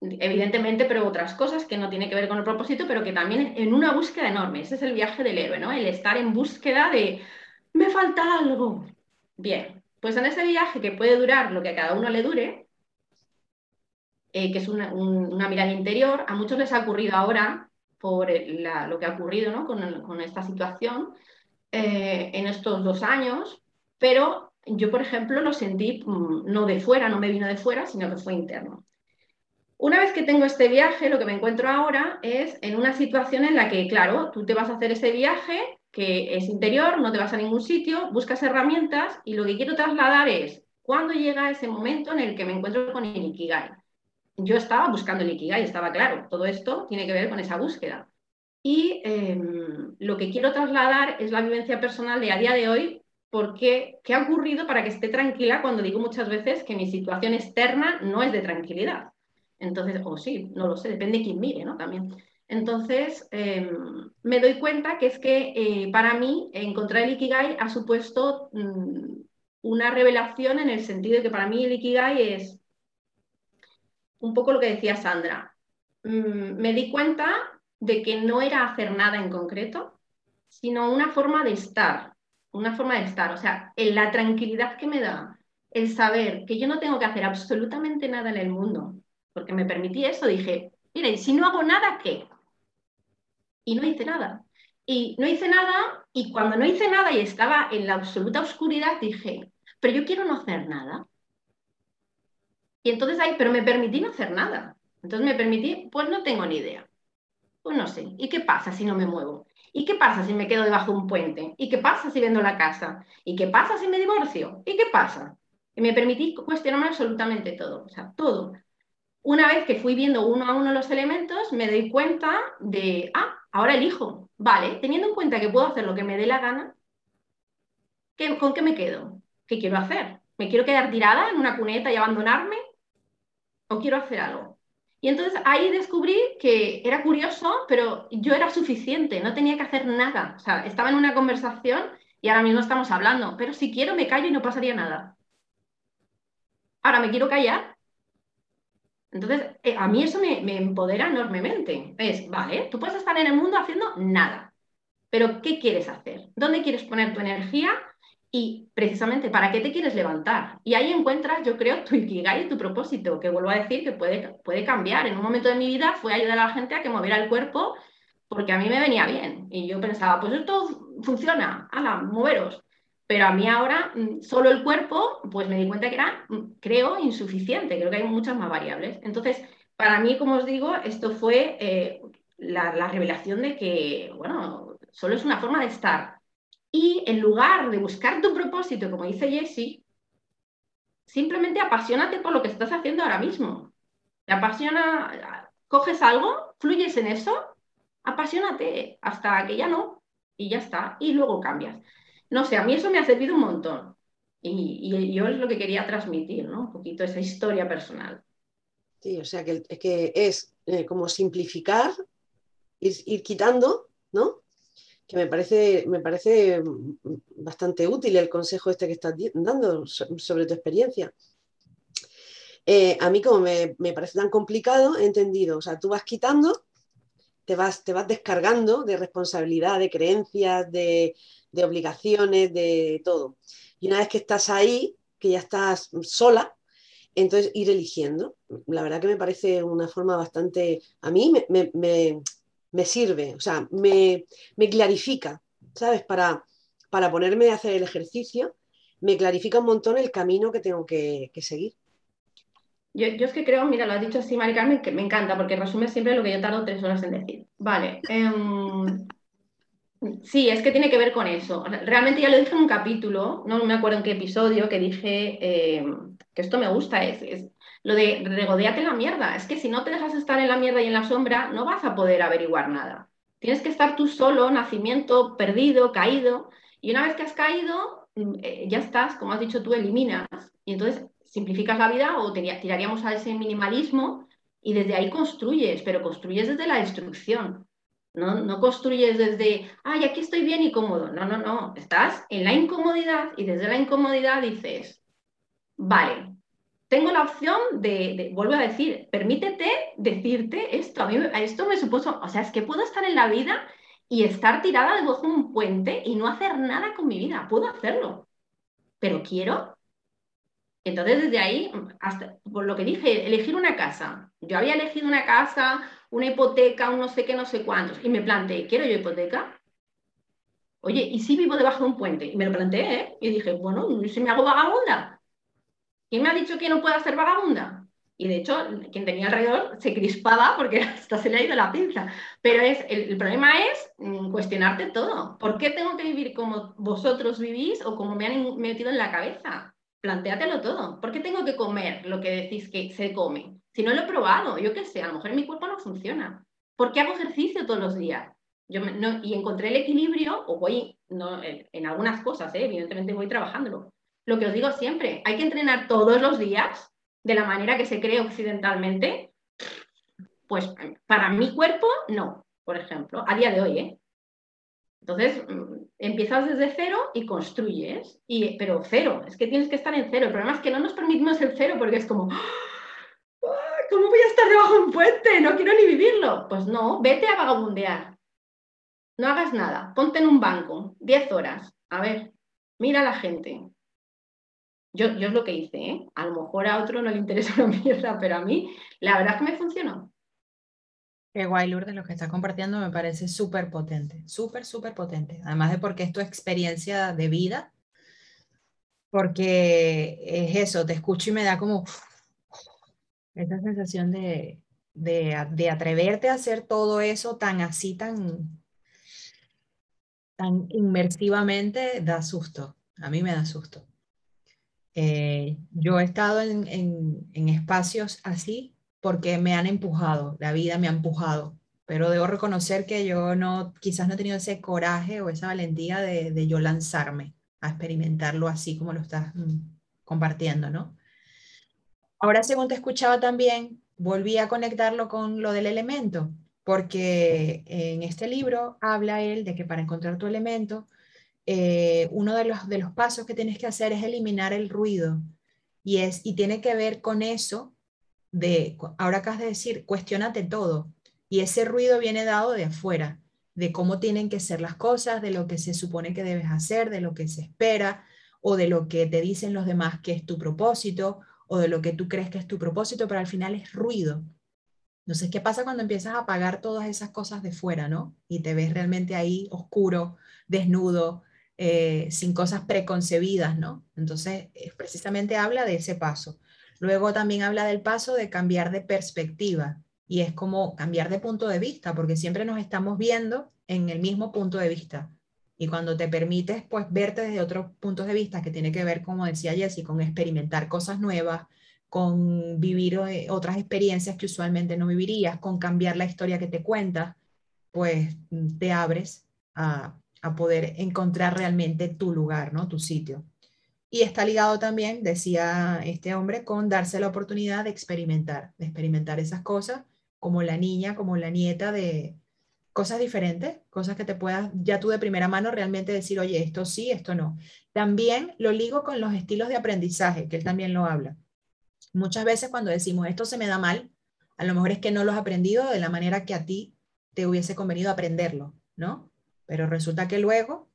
evidentemente, pero otras cosas que no tienen que ver con el propósito, pero que también en una búsqueda enorme. Ese es el viaje del héroe, ¿no? El estar en búsqueda de, me falta algo. Bien, pues en ese viaje que puede durar lo que a cada uno le dure, eh, que es una, mirada interior, a muchos les ha ocurrido ahora, por lo que ha ocurrido ¿no? con, con esta situación, eh, en estos dos años, pero yo, por ejemplo, lo sentí mm, no de fuera, no me vino de fuera, sino que fue interno. Una vez que tengo este viaje, lo que me encuentro ahora es en una situación en la que, claro, tú te vas a hacer ese viaje que es interior, no te vas a ningún sitio, buscas herramientas y lo que quiero trasladar es cuando llega ese momento en el que me encuentro con el Ikigai. Yo estaba buscando el Ikigai, estaba claro, todo esto tiene que ver con esa búsqueda. Y em, lo que quiero trasladar es la vivencia personal de a día de hoy, porque qué ha ocurrido para que esté tranquila cuando digo muchas veces que mi situación externa no es de tranquilidad. Entonces, o sí, no lo sé, depende de quién mire, ¿no? También. Entonces, em, me doy cuenta que es que eh, para mí encontrar el Ikigai ha supuesto mm, una revelación en el sentido de que para mí el Ikigai es un poco lo que decía Sandra. Mm, me di cuenta de que no era hacer nada en concreto, sino una forma de estar, una forma de estar, o sea, en la tranquilidad que me da el saber que yo no tengo que hacer absolutamente nada en el mundo, porque me permití eso, dije, mire, si no hago nada, ¿qué? Y no hice nada. Y no hice nada, y cuando no hice nada y estaba en la absoluta oscuridad, dije, pero yo quiero no hacer nada. Y entonces ahí, pero me permití no hacer nada. Entonces me permití, pues no tengo ni idea. Pues no sé. ¿Y qué pasa si no me muevo? ¿Y qué pasa si me quedo debajo de un puente? ¿Y qué pasa si vendo la casa? ¿Y qué pasa si me divorcio? ¿Y qué pasa? Y me permití cuestionarme absolutamente todo, o sea, todo. Una vez que fui viendo uno a uno los elementos, me doy cuenta de, ah, ahora elijo. Vale, teniendo en cuenta que puedo hacer lo que me dé la gana, ¿con qué me quedo? ¿Qué quiero hacer? ¿Me quiero quedar tirada en una cuneta y abandonarme? ¿O quiero hacer algo? Y entonces ahí descubrí que era curioso, pero yo era suficiente, no tenía que hacer nada. O sea, estaba en una conversación y ahora mismo estamos hablando, pero si quiero me callo y no pasaría nada. Ahora me quiero callar. Entonces, eh, a mí eso me, empodera enormemente. Es, vale, tú puedes estar en el mundo haciendo nada, pero ¿qué quieres hacer? ¿Dónde quieres poner tu energía? y precisamente para qué te quieres levantar. Y ahí encuentras, yo creo, tu ikigai y tu propósito, que vuelvo a decir que puede, puede cambiar. En un momento de mi vida fue ayudar a la gente a que moviera el cuerpo porque a mí me venía bien. Y yo pensaba, pues esto funciona, ala, moveros. Pero a mí ahora, mm, solo el cuerpo, pues me di cuenta que era, mm, creo, insuficiente. Creo que hay muchas más variables. Entonces, para mí, como os digo, esto fue eh, la, la revelación de que, bueno, solo es una forma de estar y en lugar de buscar tu propósito, como dice Jessie, simplemente apasionate por lo que estás haciendo ahora mismo. Te apasiona, coges algo, fluyes en eso, apasionate hasta que ya no, y ya está, y luego cambias. No sé, a mí eso me ha servido un montón. Y, yo es lo que quería transmitir, ¿no? Un poquito esa historia personal. Sí, o sea que, que es eh, como simplificar, ir, quitando, ¿no? que me parece, me parece bastante útil el consejo este que estás dando sobre tu experiencia. Eh, a mí como me, parece tan complicado, he entendido, o sea, tú vas quitando, te vas, te vas descargando de responsabilidad, de creencias, de, de obligaciones, de todo. Y una vez que estás ahí, que ya estás sola, entonces ir eligiendo. La verdad que me parece una forma bastante, a mí me, me sirve, o sea, me, clarifica, ¿sabes? Para, para ponerme a hacer el ejercicio, me clarifica un montón el camino que tengo que, seguir. Yo, es que creo, mira, lo has dicho así, Mari Carmen, que me encanta, porque resume siempre lo que yo tardo tres horas en decir. Vale. Em, sí, es que tiene que ver con eso. Realmente ya lo dije en un capítulo, no me acuerdo en qué episodio, que dije em, que esto me gusta, es lo de regodeate en la mierda. Es que si no te dejas estar en la mierda y en la sombra, no vas a poder averiguar nada. Tienes que estar tú solo, nacimiento, perdido, caído. Y una vez que has caído, mm, eh, ya estás, como has dicho tú, eliminas. Y entonces simplificas la vida o tiraríamos a ese minimalismo y desde ahí construyes, pero construyes desde la destrucción. No, no construyes desde, ay, aquí estoy bien y cómodo. No, no, no. Estás en la incomodidad y desde la incomodidad dices, vale, tengo la opción de, vuelvo a decir, permítete decirte esto. A mí esto me supuso, o sea, es que puedo estar en la vida y estar tirada debajo de un puente y no hacer nada con mi vida. Puedo hacerlo, pero quiero. Entonces, desde ahí, hasta por lo que dije, elegir una casa. Yo había elegido una casa, una hipoteca, un no sé qué, no sé cuántos, y me planteé, ¿quiero yo hipoteca? Oye, ¿y si vivo debajo de un puente? Y me lo planteé, ¿eh? Y dije, bueno, si me hago vagabunda? ¿Quién me ha dicho que no pueda ser vagabunda? Y de hecho, quien tenía alrededor se crispaba porque hasta se le ha ido la pinza. Pero es, el, problema es mm, cuestionarte todo. ¿Por qué tengo que vivir como vosotros vivís o como me han metido en la cabeza? Plantéatelo todo. ¿Por qué tengo que comer lo que decís que se come? Si no lo he probado, yo qué sé, a lo mejor mi cuerpo no funciona. ¿Por qué hago ejercicio todos los días? Yo no, y encontré el equilibrio, o voy, no, en, algunas cosas, ¿eh? evidentemente voy trabajándolo, lo que os digo siempre, hay que entrenar todos los días de la manera que se cree occidentalmente. Pues para mi cuerpo, no, por ejemplo, a día de hoy, ¿eh? Entonces, empiezas desde cero y construyes, pero cero, es que tienes que estar en cero. El problema es que no nos permitimos el cero porque es como, ¡Ah! ¿cómo voy a estar debajo de un puente? No quiero ni vivirlo. Pues no, vete a vagabundear. No hagas nada, ponte en un banco, 10 horas. A ver, mira a la gente, yo, es lo que hice, ¿eh? A lo mejor a otro no le interesa una mierda, pero a mí la verdad es que me funcionó. Qué guay, Lourdes, lo que estás compartiendo me parece súper potente, súper, súper potente. Además de porque es tu experiencia de vida, porque es eso, te escucho y me da como, Esa sensación de, de, atreverte a hacer todo eso tan así, tan, tan inmersivamente, da susto. A mí me da susto. Eh, yo he estado en, en, espacios así porque me han empujado, la vida me ha empujado, pero debo reconocer que yo no, quizás no he tenido ese coraje o esa valentía de, de yo lanzarme a experimentarlo así como lo estás mm, compartiendo, ¿no? Ahora, según te escuchaba también, volví a conectarlo con lo del elemento, porque en este libro habla él de que para encontrar tu elemento, eh, uno de los, de los pasos que tienes que hacer es eliminar el ruido. Y, es, y tiene que ver con eso de, ahora acabas de decir, cuestionate todo. Y ese ruido viene dado de afuera, de cómo tienen que ser las cosas, de lo que se supone que debes hacer, de lo que se espera, o de lo que te dicen los demás que es tu propósito, o de lo que tú crees que es tu propósito, pero al final es ruido. Entonces, ¿qué pasa cuando empiezas a apagar todas esas cosas de fuera, ¿no? Y te ves realmente ahí oscuro, desnudo, eh, sin cosas preconcebidas, ¿no? Entonces, precisamente habla de ese paso. Luego también habla del paso de cambiar de perspectiva y es como cambiar de punto de vista, porque siempre nos estamos viendo en el mismo punto de vista. Y cuando te permites, pues, verte desde otros puntos de vista, que tiene que ver, como decía Jessie, con experimentar cosas nuevas, con vivir eh, otras experiencias que usualmente no vivirías, con cambiar la historia que te cuentas, pues te abres a, a poder encontrar realmente tu lugar, ¿no? Tu sitio. Y está ligado también, decía este hombre, con darse la oportunidad de experimentar, de experimentar esas cosas, como la niña, como la nieta de, cosas diferentes, cosas que te puedas ya tú de primera mano realmente decir, oye, esto sí, esto no. También lo ligo con los estilos de aprendizaje, que él también lo habla. Muchas veces cuando decimos, esto se me da mal, a lo mejor es que no lo has aprendido de la manera que a ti te hubiese convenido aprenderlo, ¿no? Pero resulta que luego,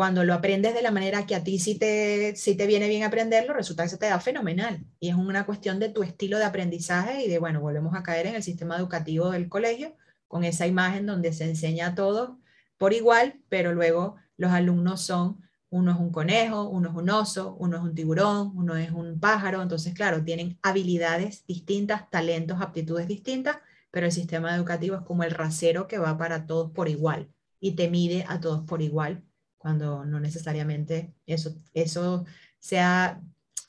cuando lo aprendes de la manera que a ti sí te, sí te viene bien aprenderlo, resulta que se te da fenomenal. Y es una cuestión de tu estilo de aprendizaje y de, bueno, volvemos a caer en el sistema educativo del colegio, con esa imagen donde se enseña a todos por igual, pero luego los alumnos son, uno es un conejo, uno es un oso, uno es un tiburón, uno es un pájaro, entonces claro, tienen habilidades distintas, talentos, aptitudes distintas, pero el sistema educativo es como el rasero que va para todos por igual y te mide a todos por igual, cuando no necesariamente eso, eso sea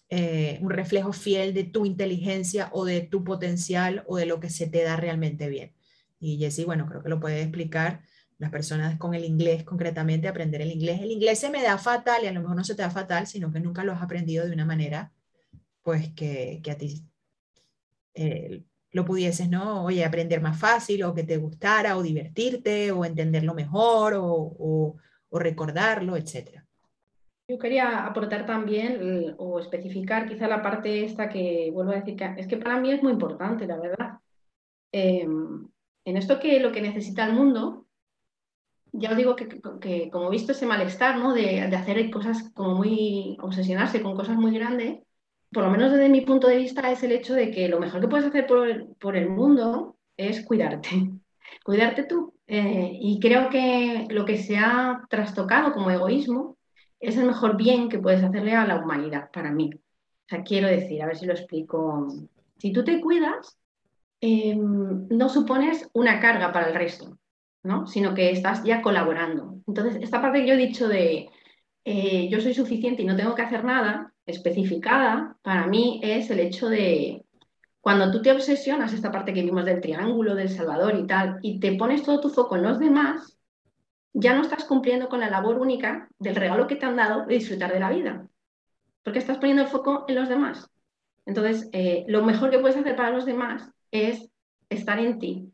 eh, un reflejo fiel de tu inteligencia o de tu potencial o de lo que se te da realmente bien. Y Jessie, bueno, creo que lo puede explicar las personas con el inglés, concretamente aprender el inglés. El inglés se me da fatal y a lo mejor no se te da fatal, sino que nunca lo has aprendido de una manera, pues que, que a ti eh, lo pudieses, ¿no? Oye, aprender más fácil o que te gustara o divertirte o entenderlo mejor o, o, o recordarlo, etc. Yo quería aportar también o especificar quizá la parte esta que vuelvo a decir que es que para mí es muy importante, la verdad. Eh, en esto que lo que necesita el mundo, ya os digo que, como he visto ese malestar, ¿no? De, hacer cosas como muy, obsesionarse con cosas muy grandes, por lo menos desde mi punto de vista es el hecho de que lo mejor que puedes hacer por el, mundo es cuidarte, cuidarte tú. Eh, y creo que lo que se ha trastocado como egoísmo es el mejor bien que puedes hacerle a la humanidad, para mí. O sea, quiero decir, a ver si lo explico. Si tú te cuidas, Em, no supones una carga para el resto, ¿no? sino que estás ya colaborando. Entonces, esta parte que yo he dicho de eh, yo soy suficiente y no tengo que hacer nada, especificada, para mí es el hecho de cuando tú te obsesionas, esta parte que vimos del triángulo, del Salvador y tal, y te pones todo tu foco en los demás, ya no estás cumpliendo con la labor única del regalo que te han dado de disfrutar de la vida, porque estás poniendo el foco en los demás. Entonces, eh, lo mejor que puedes hacer para los demás es estar en ti.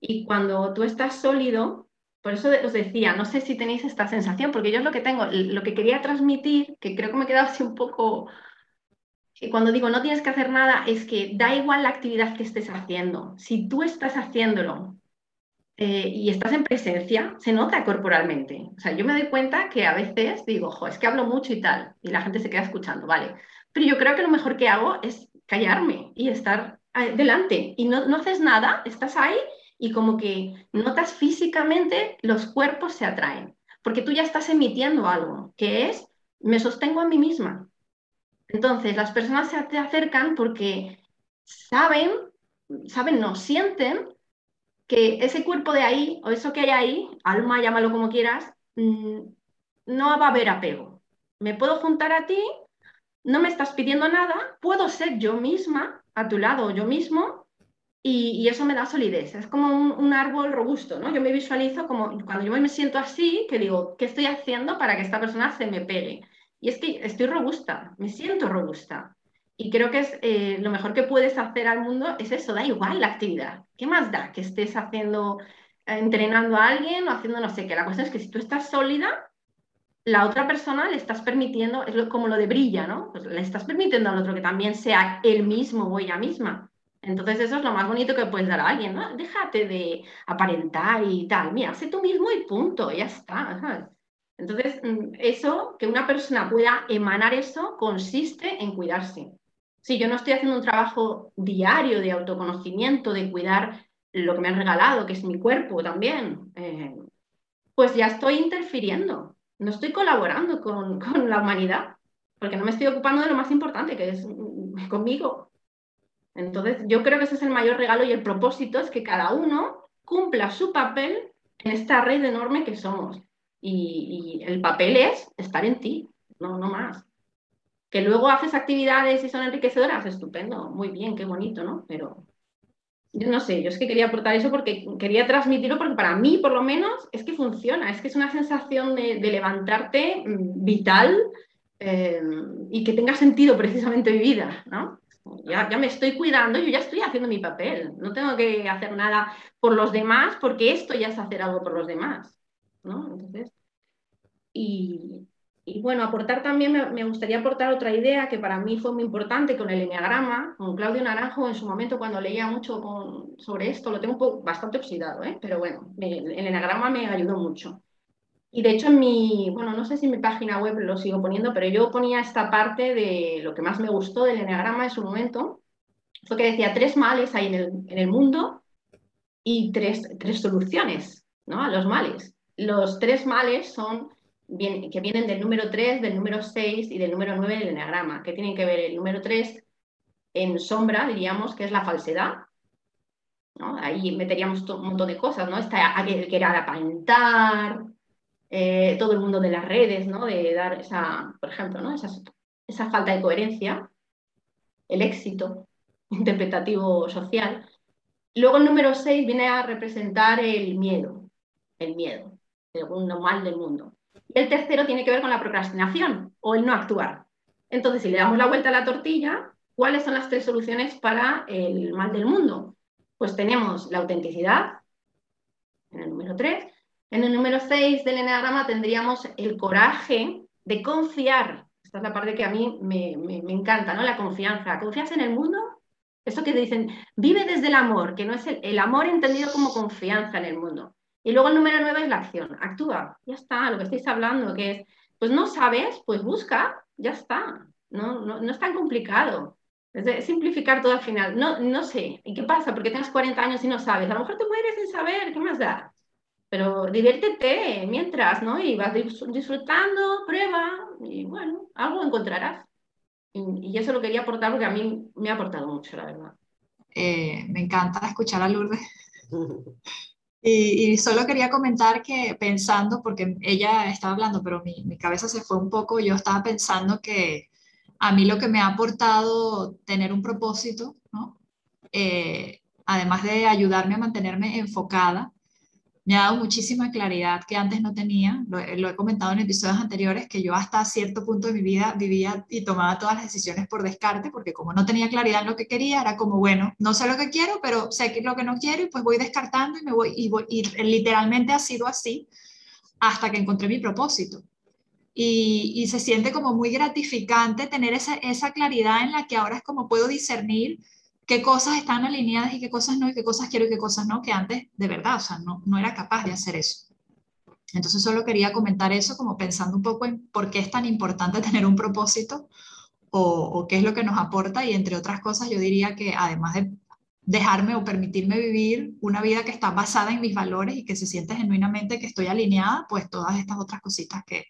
Y cuando tú estás sólido, por eso os decía, no sé si tenéis esta sensación, porque yo es lo que tengo, lo que quería transmitir, que creo que me he quedado así un poco, cuando digo no tienes que hacer nada, es que da igual la actividad que estés haciendo. Si tú estás haciéndolo eh, y estás en presencia, se nota corporalmente. O sea, yo me doy cuenta que a veces digo, jo, es que hablo mucho y tal, y la gente se queda escuchando, ¿vale? Pero yo creo que lo mejor que hago es callarme y estar delante y no, no haces nada, estás ahí y como que notas físicamente los cuerpos se atraen, porque tú ya estás emitiendo algo, que es, me sostengo a mí misma. Entonces, las personas se te acercan porque saben, saben, no, sienten que ese cuerpo de ahí, o eso que hay ahí, alma, llámalo como quieras, mm, no va a haber apego. Me puedo juntar a ti, no me estás pidiendo nada, puedo ser yo misma a tu lado, yo mismo, y, eso me da solidez. Es como un, árbol robusto, ¿no? Yo me visualizo como cuando yo me siento así, que digo, ¿qué estoy haciendo para que esta persona se me pegue? Y es que estoy robusta, me siento robusta. Y creo que es eh, lo mejor que puedes hacer al mundo es eso, da igual la actividad. ¿Qué más da que estés haciendo, eh, entrenando a alguien o haciendo no sé qué? La cuestión es que si tú estás sólida, la otra persona le estás permitiendo, es como lo de brilla, ¿no? Pues le estás permitiendo al otro que también sea él mismo o ella misma. Entonces eso es lo más bonito que puedes dar a alguien, ¿no? Déjate de aparentar y tal. Mira, sé tú mismo y punto, ya está. Entonces, mm, eso, que una persona pueda emanar eso, consiste en cuidarse. Si yo no estoy haciendo un trabajo diario de autoconocimiento, de cuidar lo que me han regalado, que es mi cuerpo también, eh, pues ya estoy interfiriendo, no estoy colaborando con, con la humanidad, porque no me estoy ocupando de lo más importante, que es mm, conmigo, entonces, yo creo que ese es el mayor regalo y el propósito es que cada uno cumpla su papel en esta red enorme que somos. Y, el papel es estar en ti, no, no más. Que luego haces actividades y son enriquecedoras, estupendo, muy bien, qué bonito, ¿no? Pero yo no sé, yo es que quería aportar eso porque quería transmitirlo porque para mí, por lo menos, es que funciona, es que es una sensación de, levantarte mm, vital eh, y que tenga sentido precisamente mi vida, ¿no? Ya, ya me estoy cuidando, yo ya estoy haciendo mi papel. No tengo que hacer nada por los demás porque esto ya es hacer algo por los demás. Y, bueno, aportar también, me, gustaría aportar otra idea que para mí fue muy importante con el enneagrama, con Claudio Naranjo en su momento cuando leía mucho sobre esto, lo tengo un poco, bastante oxidado, ¿eh? pero bueno, el enneagrama me ayudó mucho. Y de hecho en mi, bueno, no sé si en mi página web lo sigo poniendo, pero yo ponía esta parte de lo que más me gustó del enneagrama en su momento, fue que decía tres males hay en el, en el mundo y tres, tres soluciones ¿no? a los males. Los tres males son que vienen del número 3, del número 6 y del número 9 del enneagrama. ¿Qué tienen que ver el número 3 en sombra, diríamos, que es la falsedad? Ahí meteríamos un montón de cososas, ¿no? Está el querer aparentar, eh, todo el mundo de las redes, ¿no? De dar esa, por ejemplo. Esa, esa falta de coherencia, el éxito interpretativo social. Luego el número 6 viene a representar el miedo, el miedo, el segundo mal del mundo. Y el tercero tiene que ver con la procrastinación o el no actuar. Entonces, si le damos la vuelta a la tortilla, ¿cuáles son las tres soluciones para el mal del mundo? Pues tenemos la autenticidad, en el número 3, en el número 6 del enagrama tendríamos el coraje de confiar. Esta es la parte que a mí me, encanta, ¿no? La confianza. ¿Confías en el mundo? Eso que dicen, vive desde el amor, que no es el, amor entendido como confianza en el mundo. Y luego el número 9 es la acción. Actúa. Ya está, lo que estáis hablando, que es, pues no sabes, pues busca, ya está. No, no, es tan complicado. Es simplificar todo al final. No, no sé. ¿Y qué pasa? Porque tienes 40 años y no sabes. A lo mejor te mueres sin saber. ¿Qué más da? pero diviértete mientras, ¿no? Y vas disfrutando, prueba y bueno, algo encontrarás. Y, eso lo quería aportar porque a mí me ha aportado mucho, la verdad. Eh, me encanta escuchar a Lourdes. y, solo quería comentar que pensando, porque ella estaba hablando, pero mi, mi, cabeza se fue un poco, yo estaba pensando que a mí lo que me ha aportado tener un propósito, ¿no? Eh, además de ayudarme a mantenerme enfocada, me ha dado muchísima claridad que antes no tenía. Lo, he comentado en episodios anteriores, que yo hasta cierto punto de mi vida vivía y tomaba todas las decisiones por descarte, porque como no tenía claridad en lo que quería, era como, bueno, no sé lo que quiero, pero sé que lo que no quiero y pues voy descartando y me voy, y, voy, y literalmente ha sido así hasta que encontré mi propósito. Y, y, se siente como muy gratificante tener esa, esa claridad en la que ahora es como puedo discernir qué cosas están alineadas y qué cosas no, y qué cosas quiero y qué cosas no, que antes de verdad, o sea, no, no era capaz de hacer eso. Entonces solo quería comentar eso como pensando un poco en por qué es tan importante tener un propósito o, o qué es lo que nos aporta y entre otras cosas yo diría que además de dejarme o permitirme vivir una vida que está basada en mis valores y que se siente genuinamente que estoy alineada, pues todas estas otras cositas que,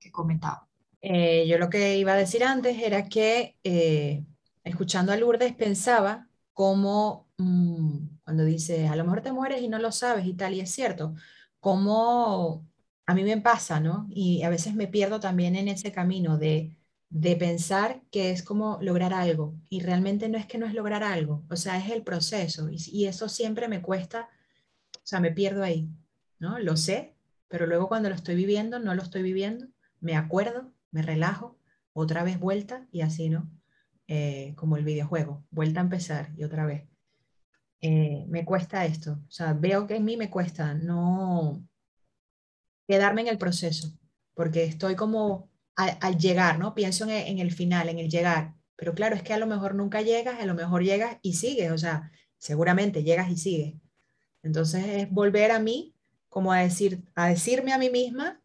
que he comentado. Eh, yo lo que iba a decir antes era que eh, escuchando a Lourdes pensaba cómo, mm, cuando dice, a lo mejor te mueres y no lo sabes y tal, y es cierto, cómo a mí me pasa, ¿no? Y a veces me pierdo también en ese camino de, de pensar que es como lograr algo, y realmente no es que no es lograr algo, o sea, es el proceso, y, y eso siempre me cuesta, o sea, me pierdo ahí, ¿no? Lo sé, pero luego cuando lo estoy viviendo, no lo estoy viviendo, me acuerdo, me relajo, otra vez vuelta y así, ¿no? Eh, como el videojuego, vuelta a empezar y otra vez. Eh, me cuesta esto, o sea, veo que en mí me cuesta no quedarme en el proceso, porque estoy como al, llegar, ¿no? Pienso en el, en el, final, en el llegar, pero claro, es que a lo mejor nunca llegas, a lo mejor llegas y sigues, o sea, seguramente llegas y sigues. Entonces es volver a mí, como a, decir, a decirme a mí misma,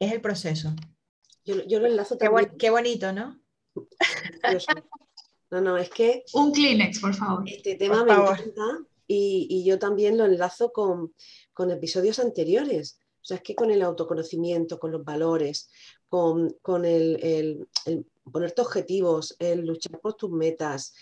es el proceso. Yo, yo lo enlazo también. Qué, qué bonito, ¿no? No, no, es que... Un Kleenex, por favor. Este tema me encanta y, y, yo también lo enlazo con, con, episodios anteriores. O sea, es que con el autoconocimiento, con los valores, con, con el, el, el, ponerte objetivos, el luchar por tus metas,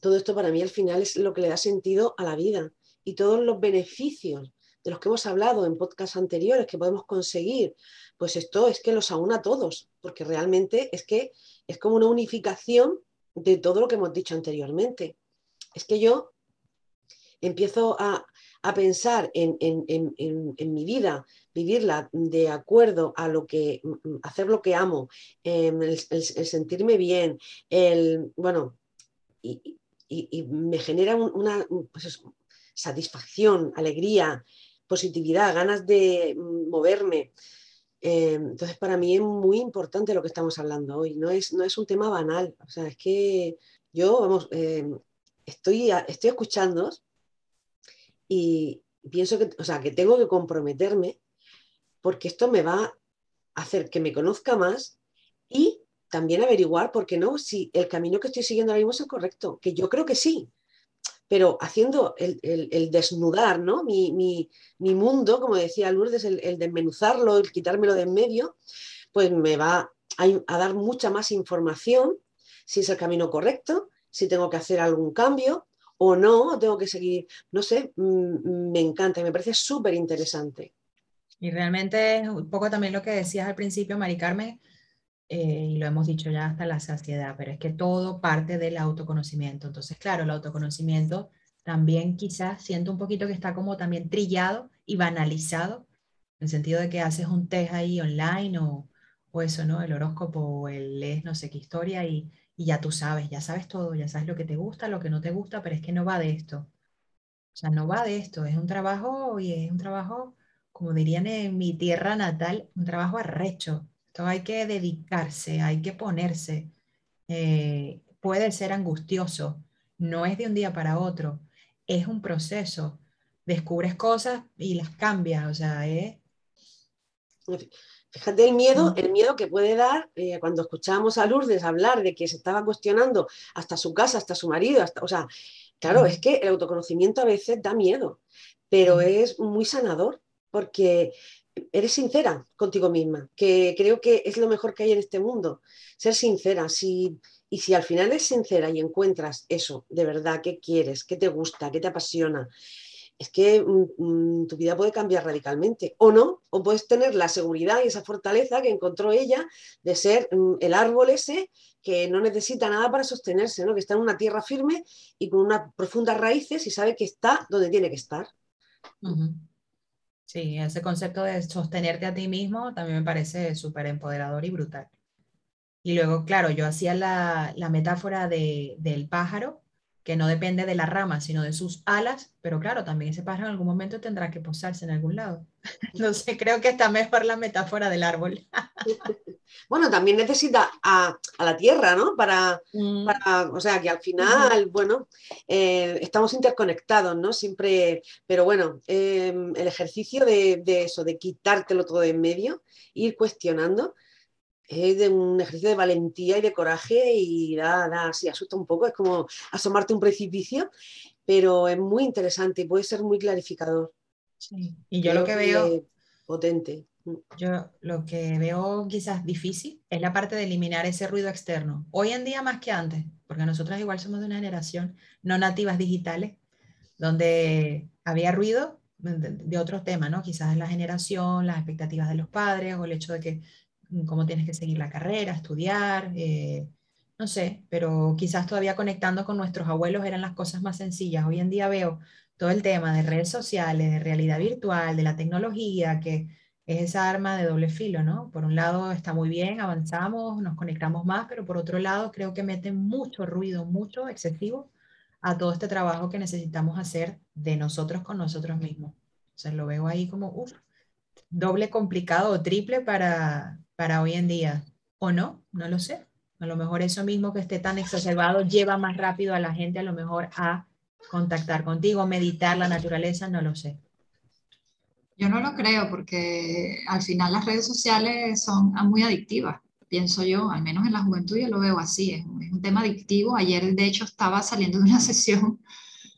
todo esto para mí al final es lo que le da sentido a la vida y todos los beneficios de los que hemos hablado en podcasts anteriores que podemos conseguir, pues esto es que los aúna a todos, porque realmente es que es como una unificación de todo lo que hemos dicho anteriormente. Es que yo empiezo a, pensar en, mi vida, vivirla de acuerdo a lo que, hacer lo que amo, em, el, sentirme bien, el, bueno, y, me genera una pues satisfacción, alegría, positividad, ganas de moverme. Eh, entonces, para mí es muy importante lo que estamos hablando hoy. No es, no es un tema banal. O sea, es que yo, vamos, eh, estoy, estoy escuchando y pienso que, o sea, que tengo que comprometerme porque esto me va a hacer que me conozca más y también averiguar, ¿por qué no? Si el camino que estoy siguiendo ahora mismo es el correcto, que yo creo que sí, pero haciendo el, desnudar ¿no? mi, mundo, como decía Lourdes, el, desmenuzarlo, el quitármelo de en medio, pues me va a, dar mucha más información si es el camino correcto, si tengo que hacer algún cambio o no, tengo que seguir, no sé, mm, me encanta me parece súper interesante. Y realmente es un poco también lo que decías al principio, Mari Carmen, eh, y lo hemos dicho ya hasta la saciedad, pero es que todo parte del autoconocimiento. Entonces, claro, el autoconocimiento también quizás siento un poquito que está como también trillado y banalizado, en el sentido de que haces un test ahí online o, o eso, ¿no? El horóscopo o el lees no sé qué historia y, y ya tú sabes, ya sabes todo, ya sabes lo que te gusta, lo que no te gusta, pero es que no va de esto. O sea, no va de esto, es un trabajo y es un trabajo, como dirían en mi tierra natal, un trabajo arrecho hay que dedicarse, hay que ponerse. Eh, puede ser angustioso, no es de un día para otro, es un proceso. Descubres cosas y las cambias, o sea, ¿eh? Fíjate el miedo, mm. el miedo que puede dar eh, cuando escuchábamos a Lourdes hablar de que se estaba cuestionando hasta su casa, hasta su marido, hasta, o sea, claro, mm. es que el autoconocimiento a veces da miedo, pero mm. es muy sanador porque eres sincera contigo misma, que creo que es lo mejor que hay en este mundo, ser sincera. Si, y si al final eres sincera y encuentras eso de verdad, qué quieres, qué te gusta, qué te apasiona, es que mm, mm, tu vida puede cambiar radicalmente. O no, o puedes tener la seguridad y esa fortaleza que encontró ella de ser mm, el árbol ese que no necesita nada para sostenerse, ¿no? que está en una tierra firme y con unas profundas raíces y sabe que está donde tiene que estar. Sí, ese concepto de sostenerte a ti mismo también me parece súper empoderador y brutal. Y luego, claro, yo hacía la, la metáfora de, del pájaro, que no depende de la rama, sino de sus alas, pero claro, también ese pájaro en algún momento tendrá que posarse en algún lado. No sé, creo que está mejor la metáfora del árbol. bueno, también necesita a, a la tierra, ¿no? Para, mm. para, o sea, que al final, bueno, eh, estamos interconectados, ¿no? Siempre, pero bueno, eh, el ejercicio de, de, eso, de quitártelo todo de en medio, ir cuestionando, es de un ejercicio de valentía y de coraje y da, da, sí, asusta un poco, es como asomarte un precipicio, pero es muy interesante y puede ser muy clarificador. Sí. Y yo lo que veo... Potente. Mm. Yo lo que veo quizás difícil es la parte de eliminar ese ruido externo. Hoy en día más que antes, porque nosotros igual somos de una generación no nativas digitales, donde había ruido de, otros temas, ¿no? Quizás la generación, las expectativas de los padres o el hecho de que cómo tienes que seguir la carrera, estudiar, eh, no sé, pero quizás todavía conectando con nuestros abuelos eran las cosas más sencillas. Hoy en día veo todo el tema de redes sociales, de realidad virtual, de la tecnología, que es esa arma de doble filo, ¿no? Por un lado está muy bien, avanzamos, nos conectamos más, pero por otro lado creo que mete mucho ruido, mucho excesivo a todo este trabajo que necesitamos hacer de nosotros con nosotros mismos. O sea, lo veo ahí como, uff, doble complicado o triple para, para hoy en día. ¿O no? No lo sé. A lo mejor eso mismo que esté tan exacerbado lleva más rápido a la gente a lo mejor a contactar contigo, meditar la naturaleza, no lo sé. Yo no lo creo porque al final las redes sociales son muy adictivas, pienso yo, al menos en la juventud yo lo veo así, es, un tema adictivo. Ayer de hecho estaba saliendo de una sesión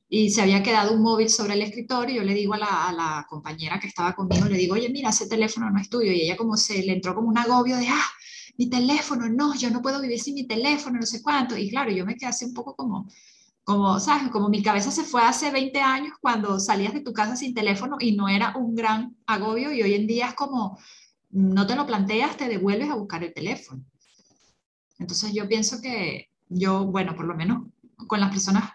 y se había quedado un móvil sobre el escritorio y yo le digo a la, a la, compañera que estaba conmigo, le digo, oye, mira, ese teléfono no es tuyo. Y ella como se le entró como un agobio de, ah, mi teléfono, no, yo no puedo vivir sin mi teléfono, no sé cuánto. Y claro, yo me quedé así un poco como, como, ¿sabes? Como mi cabeza se fue hace 20 años cuando salías de tu casa sin teléfono y no era un gran agobio y hoy en día es como, no te lo planteas, te devuelves a buscar el teléfono. Entonces yo pienso que yo, bueno, por lo menos con las personas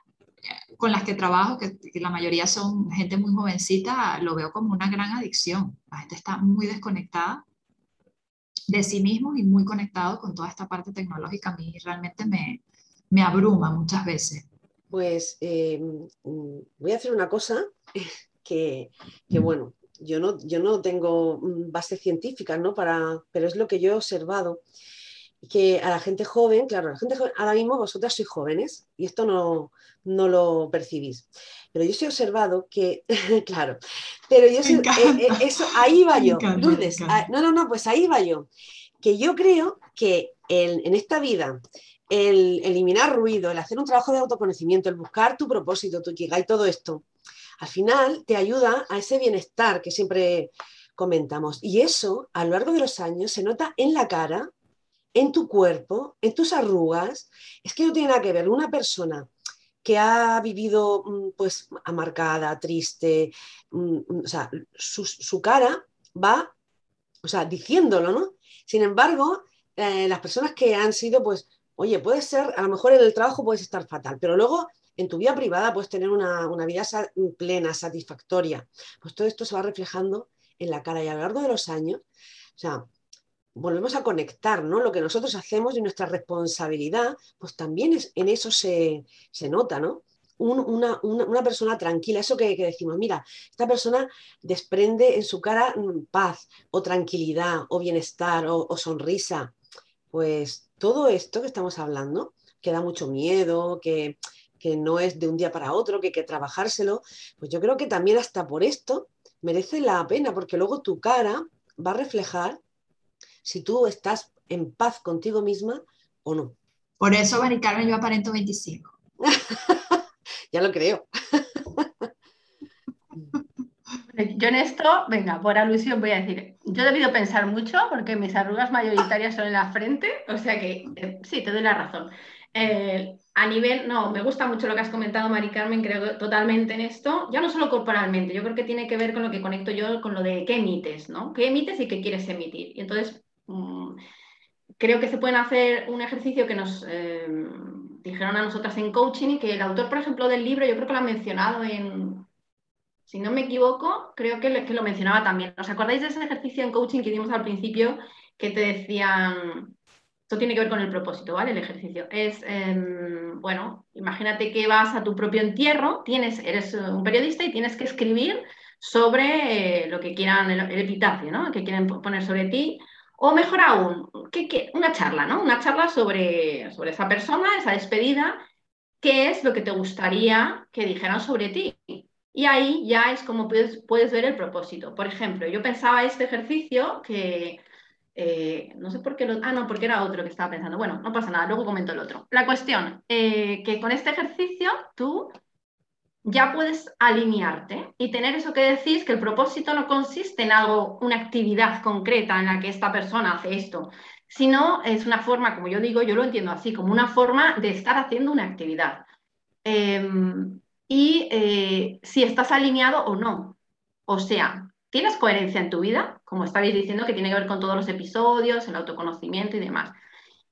con las que trabajo, que, la mayoría son gente muy jovencita, lo veo como una gran adicción. La gente está muy desconectada de sí mismos y muy conectado con toda esta parte tecnológica. A mí realmente me, me abruma muchas veces. Pues eh, voy a hacer una cosa que, bueno, yo no, yo no tengo mm, base científica, ¿no? Para, pero es lo que yo he observado. Que a la gente joven, claro, a la gente joven, ahora mismo vosotras sois jóvenes y esto no, no lo percibís. Pero yo sí he observado que, claro, pero yo sé, eh, eh, eso, ahí va yo, Lourdes, ah, no, no, no, pues ahí va yo. Que yo creo que en esta vida el eliminar ruido, el hacer un trabajo de autoconocimiento, el buscar tu propósito, tu y todo esto, al final te ayuda a ese bienestar que siempre comentamos. Y eso, a lo largo de los años, se nota en la cara, en tu cuerpo, en tus arrugas. Es que no tiene nada que ver una persona que ha vivido mm, pues amargada, triste, mm, mm, o sea, su, cara va, o sea, diciéndolo, ¿no? Sin embargo, eh, las personas que han sido pues Oye, puede ser, a lo mejor en el trabajo puedes estar fatal, pero luego en tu vida privada puedes tener una, vida plena, satisfactoria. Pues todo esto se va reflejando en la cara y a lo largo de los años, o sea, volvemos a conectar, ¿no? Lo que nosotros hacemos y nuestra responsabilidad, pues también es, en eso se, nota, ¿no? una, persona tranquila, eso que, decimos, mira, esta persona desprende en su cara mm, paz o tranquilidad o bienestar o, o sonrisa. Pues todo esto que estamos hablando, que da mucho miedo, que, no es de un día para otro, que hay que trabajárselo, pues yo creo que también hasta por esto merece la pena, porque luego tu cara va a reflejar si tú estás en paz contigo misma o no. Por eso, Mari Carmen, yo aparento 25. ya lo creo. Yo en esto, venga, por alusión voy a decir, yo he debido pensar mucho porque mis arrugas mayoritarias son en la frente, o sea que eh, sí, te doy la razón. Eh, a nivel, no, me gusta mucho lo que has comentado, Mari Carmen, creo totalmente en esto, ya no solo corporalmente, yo creo que tiene que ver con lo que conecto yo con lo de qué emites, ¿no? ¿Qué emites y qué quieres emitir? Y entonces, mm, creo que se pueden hacer un ejercicio que nos eh, dijeron a nosotras en coaching y que el autor, por ejemplo, del libro, yo creo que lo ha mencionado en, si no me equivoco, creo que, lo mencionaba también. ¿Os acordáis de ese ejercicio en coaching que dimos al principio que te decían, esto tiene que ver con el propósito, ¿vale? El ejercicio. Es, em, bueno, imagínate que vas a tu propio entierro, tienes, eres un periodista y tienes que escribir sobre eh, lo que quieran, el, epitafio, ¿no? Que quieren poner sobre ti. O mejor aún, ¿qué, una charla, ¿no? Una charla sobre, sobre esa persona, esa despedida, qué es lo que te gustaría que dijeran sobre ti. Y ahí ya es como puedes, puedes ver el propósito. Por ejemplo, yo pensaba este ejercicio que, eh, no sé por qué, lo, ah, no, porque era otro que estaba pensando. Bueno, no pasa nada, luego comento el otro. La cuestión, eh, que con este ejercicio tú ya puedes alinearte y tener eso que decís, que el propósito no consiste en algo, una actividad concreta en la que esta persona hace esto, sino es una forma, como yo digo, yo lo entiendo así, como una forma de estar haciendo una actividad. Em, y eh, si estás alineado o no. O sea, ¿tienes coherencia en tu vida? Como estabais diciendo, que tiene que ver con todos los episodios, el autoconocimiento y demás.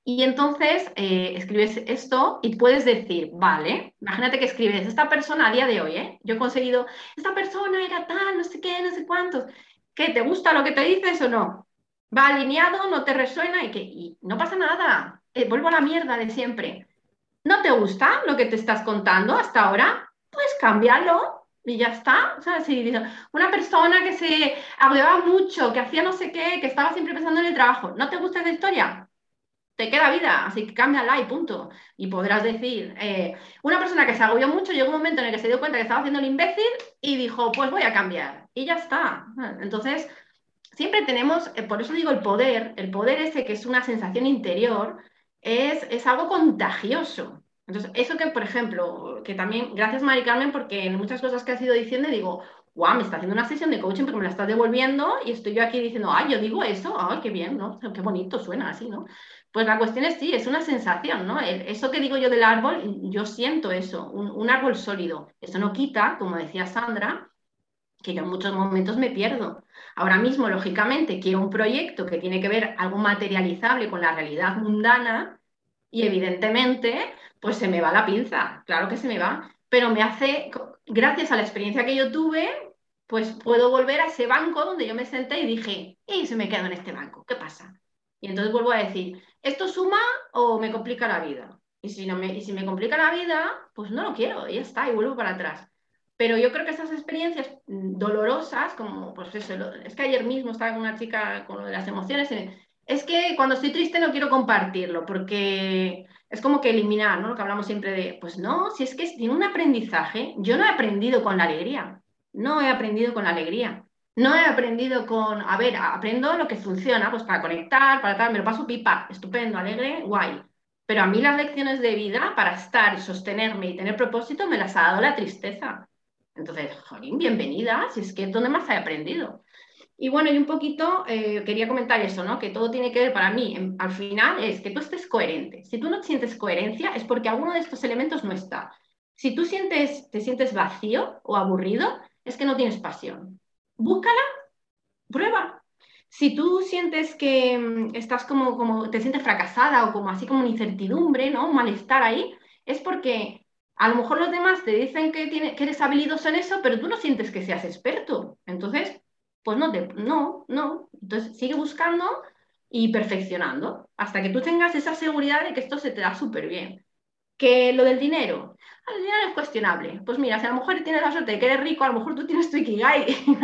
Y entonces eh, escribes esto y puedes decir, vale, imagínate que escribes, esta persona a día de hoy, ¿eh? yo he conseguido, esta persona era tal, no sé qué, no sé cuántos, ¿qué? ¿Te gusta lo que te dices o no? ¿Va alineado, no te resuena y que y no pasa nada? Eh, vuelvo a la mierda de siempre. ¿No te gusta lo que te estás contando hasta ahora? Pues cámbialo y ya está. O sea, si una persona que se agobiaba mucho, que hacía no sé qué, que estaba siempre pensando en el trabajo, ¿no te gusta esa historia? Te queda vida, así que cámbiala y punto. Y podrás decir, eh, una persona que se agobió mucho llegó un momento en el que se dio cuenta que estaba haciendo el imbécil y dijo, pues voy a cambiar. Y ya está. Entonces, siempre tenemos, eh, por eso digo el poder, el poder ese que es una sensación interior, es, es algo contagioso. Entonces, eso que, por ejemplo, que también, gracias Mari Carmen, porque en muchas cosas que has ido diciendo digo, guau, me está haciendo una sesión de coaching porque me la estás devolviendo y estoy yo aquí diciendo, ay, yo digo eso, ay, qué bien, ¿no? Qué bonito suena así, ¿no? Pues la cuestión es sí, es una sensación, ¿no? Eso que digo yo del árbol, yo siento eso, un, árbol sólido. Eso no quita, como decía Sandra, que yo en muchos momentos me pierdo. Ahora mismo, lógicamente, quiero un proyecto que tiene que ver algo materializable con la realidad mundana y evidentemente, pues se me va la pinza, claro que se me va, pero me hace, gracias a la experiencia que yo tuve, pues puedo volver a ese banco donde yo me senté y dije, y se me quedo en este banco, ¿qué pasa? Y entonces vuelvo a decir, ¿esto suma o me complica la vida? Y si, no me, y si me complica la vida, pues no lo quiero, y ya está, y vuelvo para atrás. Pero yo creo que esas experiencias mm, dolorosas, como pues eso, es que ayer mismo estaba con una chica con lo de las emociones, es que cuando estoy triste no quiero compartirlo, porque es como que eliminar, ¿no? Lo que hablamos siempre de, pues no, si es que tiene un aprendizaje, yo no he aprendido con la alegría, no he aprendido con la alegría. No he aprendido con, a ver, aprendo lo que funciona, pues para conectar, para tal, me lo paso pipa, estupendo, alegre, guay. Pero a mí las lecciones de vida para estar y sostenerme y tener propósito me las ha dado la tristeza. Entonces, jolín, bienvenida, si es que es donde más he aprendido. Y bueno, y un poquito eh, quería comentar eso, ¿no? Que todo tiene que ver para mí, al final, es que tú estés coherente. Si tú no sientes coherencia, es porque alguno de estos elementos no está. Si tú sientes, te sientes vacío o aburrido, es que no tienes pasión búscala, prueba. Si tú sientes que mm, estás como, como, te sientes fracasada o como así como una incertidumbre, ¿no? Un malestar ahí, es porque a lo mejor los demás te dicen que, tiene, que eres habilidoso en eso, pero tú no sientes que seas experto. Entonces, pues no, te, no, no. Entonces sigue buscando y perfeccionando hasta que tú tengas esa seguridad de que esto se te da súper bien. Que lo del dinero, el dinero es cuestionable. Pues mira, si a lo mejor tienes la suerte de que eres rico, a lo mejor tú tienes tu Ikigai y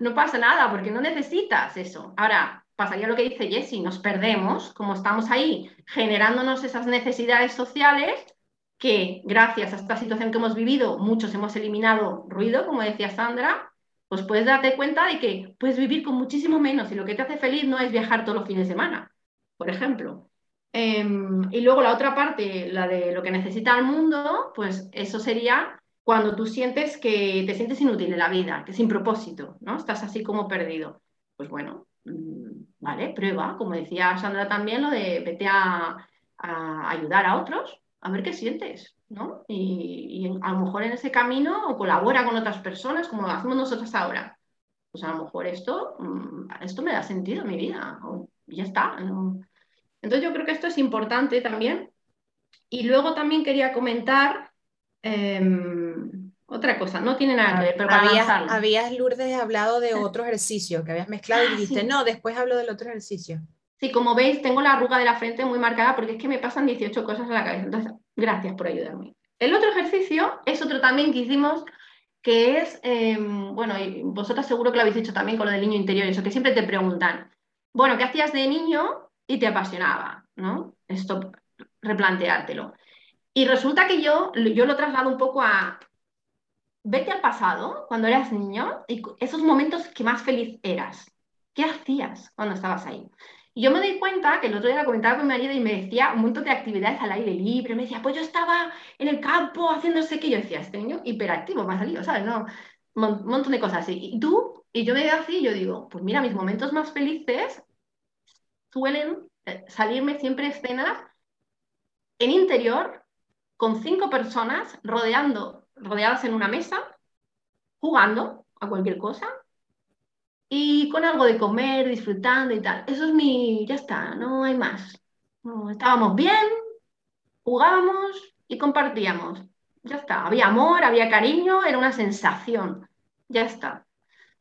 no, pasa nada porque no necesitas eso. Ahora, pasaría lo que dice Jessie, nos perdemos, como estamos ahí generándonos esas necesidades sociales que gracias a esta situación que hemos vivido, muchos hemos eliminado ruido, como decía Sandra, pues puedes darte cuenta de que puedes vivir con muchísimo menos y lo que te hace feliz no es viajar todos los fines de semana, por ejemplo. Em, y luego la otra parte, la de lo que necesita el mundo, pues eso sería cuando tú sientes que te sientes inútil en la vida, que sin propósito, ¿no? Estás así como perdido. Pues bueno, mm, vale, prueba, como decía Sandra también, lo de vete a, ayudar a otros, a ver qué sientes, ¿no? Y, a lo mejor en ese camino colabora con otras personas, como lo hacemos nosotros ahora. Pues a lo mejor esto, mm, esto me da sentido en mi vida, ya está. Entonces yo creo que esto es importante también. Y luego también quería comentar em, otra cosa, no tiene nada que ver, pero habías, habías, Lourdes, hablado de otro ejercicio que habías mezclado y ah, dijiste, no, después hablo del otro ejercicio. Sí, como veis, tengo la arruga de la frente muy marcada porque es que me pasan 18 cosas en la cabeza. Entonces, gracias por ayudarme. El otro ejercicio es otro también que hicimos, que es, em, bueno, y vosotras seguro que lo habéis hecho también con lo del niño interior, eso que siempre te preguntan, bueno, ¿qué hacías de niño y te apasionaba, ¿no? Esto, replanteártelo. Y resulta que yo, yo lo traslado un poco a, vete al pasado, cuando eras niño, y esos momentos que más feliz eras. ¿Qué hacías cuando estabas ahí? Y yo me doy cuenta que el otro día la comentaba con mi marido y me decía un montón de actividades al aire libre. Me decía, pues yo estaba en el campo haciéndose que yo decía, este niño hiperactivo me ha salido, ¿sabes? No, un montón de cosas así. Y tú, y yo me veo así y yo digo, pues mira, mis momentos más felices suelen eh, salirme siempre escenas en interior con cinco personas rodeando, rodeadas en una mesa, jugando a cualquier cosa y con algo de comer, disfrutando y tal. Eso es mi, ya está, no hay más. estábamos bien, jugábamos y compartíamos. Ya está, había amor, había cariño, era una sensación. Ya está.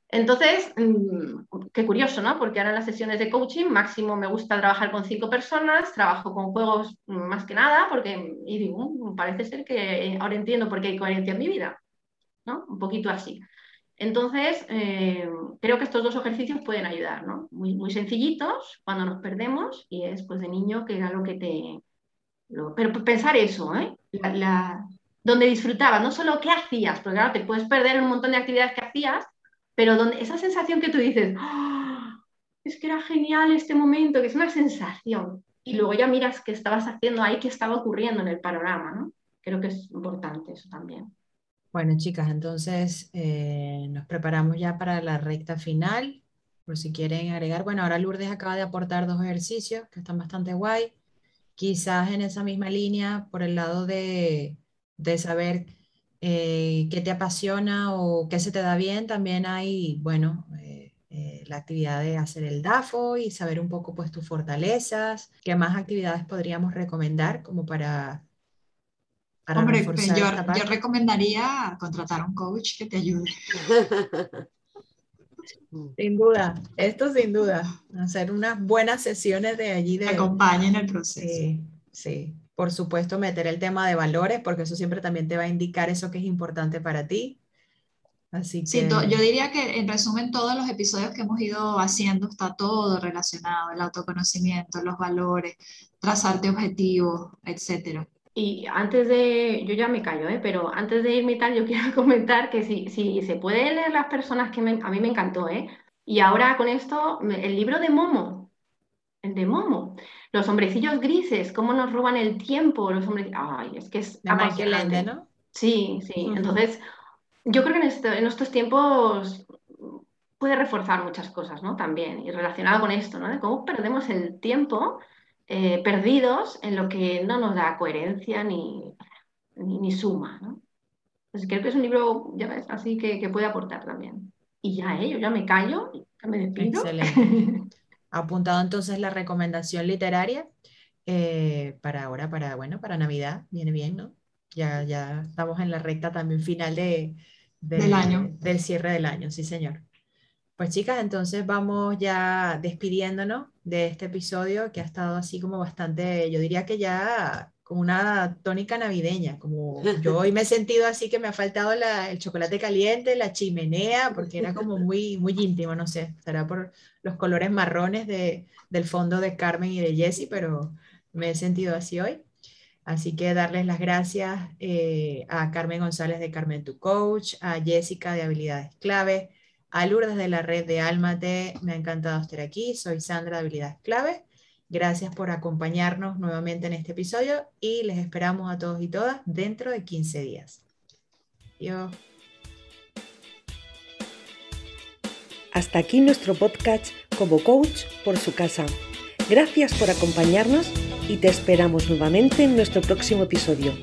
Entonces, mm, qué curioso, ¿no? Porque ahora en las sesiones de coaching máximo me gusta trabajar con cinco personas, trabajo con juegos más que nada, porque, y digo, mm, parece ser que ahora entiendo por qué hay coherencia en mi vida, ¿no? Un poquito así. Entonces, eh, creo que estos dos ejercicios pueden ayudar, ¿no? Muy, muy sencillitos cuando nos perdemos y es pues de niño que era lo que te... pero pensar eso, ¿eh? La, donde disfrutabas, no solo qué hacías, porque claro, te puedes perder un montón de actividades que hacías, pero donde esa sensación que tú dices, ¡Ah! es que era genial este momento, que es una sensación, y luego ya miras qué estabas haciendo ahí, qué estaba ocurriendo en el panorama, ¿no? Creo que es importante eso también. Bueno, chicas, entonces eh, nos preparamos ya para la recta final, por si quieren agregar. Bueno, ahora Lourdes acaba de aportar dos ejercicios que están bastante guay. Quizás en esa misma línea, por el lado de, saber eh, qué te apasiona o qué se te da bien, también hay, bueno, eh, la actividad de hacer el DAFO y saber un poco pues tus fortalezas. ¿Qué más actividades podríamos recomendar como para Hombre, yo, recomendaría contratar a un coach que te ayude. Sin duda, esto sin duda, hacer unas buenas sesiones de allí. De, acompañen el proceso. Sí, sí, por supuesto meter el tema de valores, porque eso siempre también te va a indicar eso que es importante para ti. Así que... Sí, yo diría que en resumen todos los episodios que hemos ido haciendo está todo relacionado, el autoconocimiento, los valores, trazarte objetivos, etcétera. Y antes de, yo ya me callo, ¿eh? pero antes de irme tal, yo quiero comentar que si, si se puede leer las personas que a mí me encantó, ¿eh? Y ahora con esto, el libro de Momo, el de Momo, los hombrecillos grises, cómo nos roban el tiempo, los hombres, ay, es que es apasionante, ¿no? Sí, sí, entonces yo creo que en, en estos tiempos puede reforzar muchas cosas, ¿no? También, y relacionado con esto, ¿no? De cómo perdemos el tiempo eh, perdidos en lo que no nos da coherencia ni, ni, suma. ¿no? Entonces creo que es un libro, ya ves, así que, que puede aportar también. Y ya, ¿eh? yo ya me callo, ya me despido. Excelente. Apuntado entonces la recomendación literaria eh, para ahora, para, bueno, para Navidad, viene bien, ¿no? Ya, ya estamos en la recta también final de, del año. Del cierre del año, sí, señor. Pues chicas, entonces vamos ya despidiéndonos de este episodio que ha estado así como bastante, yo diría que ya como una tónica navideña, como yo hoy me he sentido así que me ha faltado el chocolate caliente, la chimenea, porque era como muy, muy íntimo, no sé, será por los colores marrones de, del fondo de Carmen y de Jessie, pero me he sentido así hoy. Así que darles las gracias eh, a Carmen González de Carmen Tu Coach, a Jessica de Habilidades Clave, a Lourdes de la red de Almate, me ha encantado estar aquí. Soy Sandra de Habilidades Clave. Gracias por acompañarnos nuevamente en este episodio y les esperamos a todos y todas dentro de 15 días. Yo. Hasta aquí nuestro podcast como coach por su casa. Gracias por acompañarnos y te esperamos nuevamente en nuestro próximo episodio.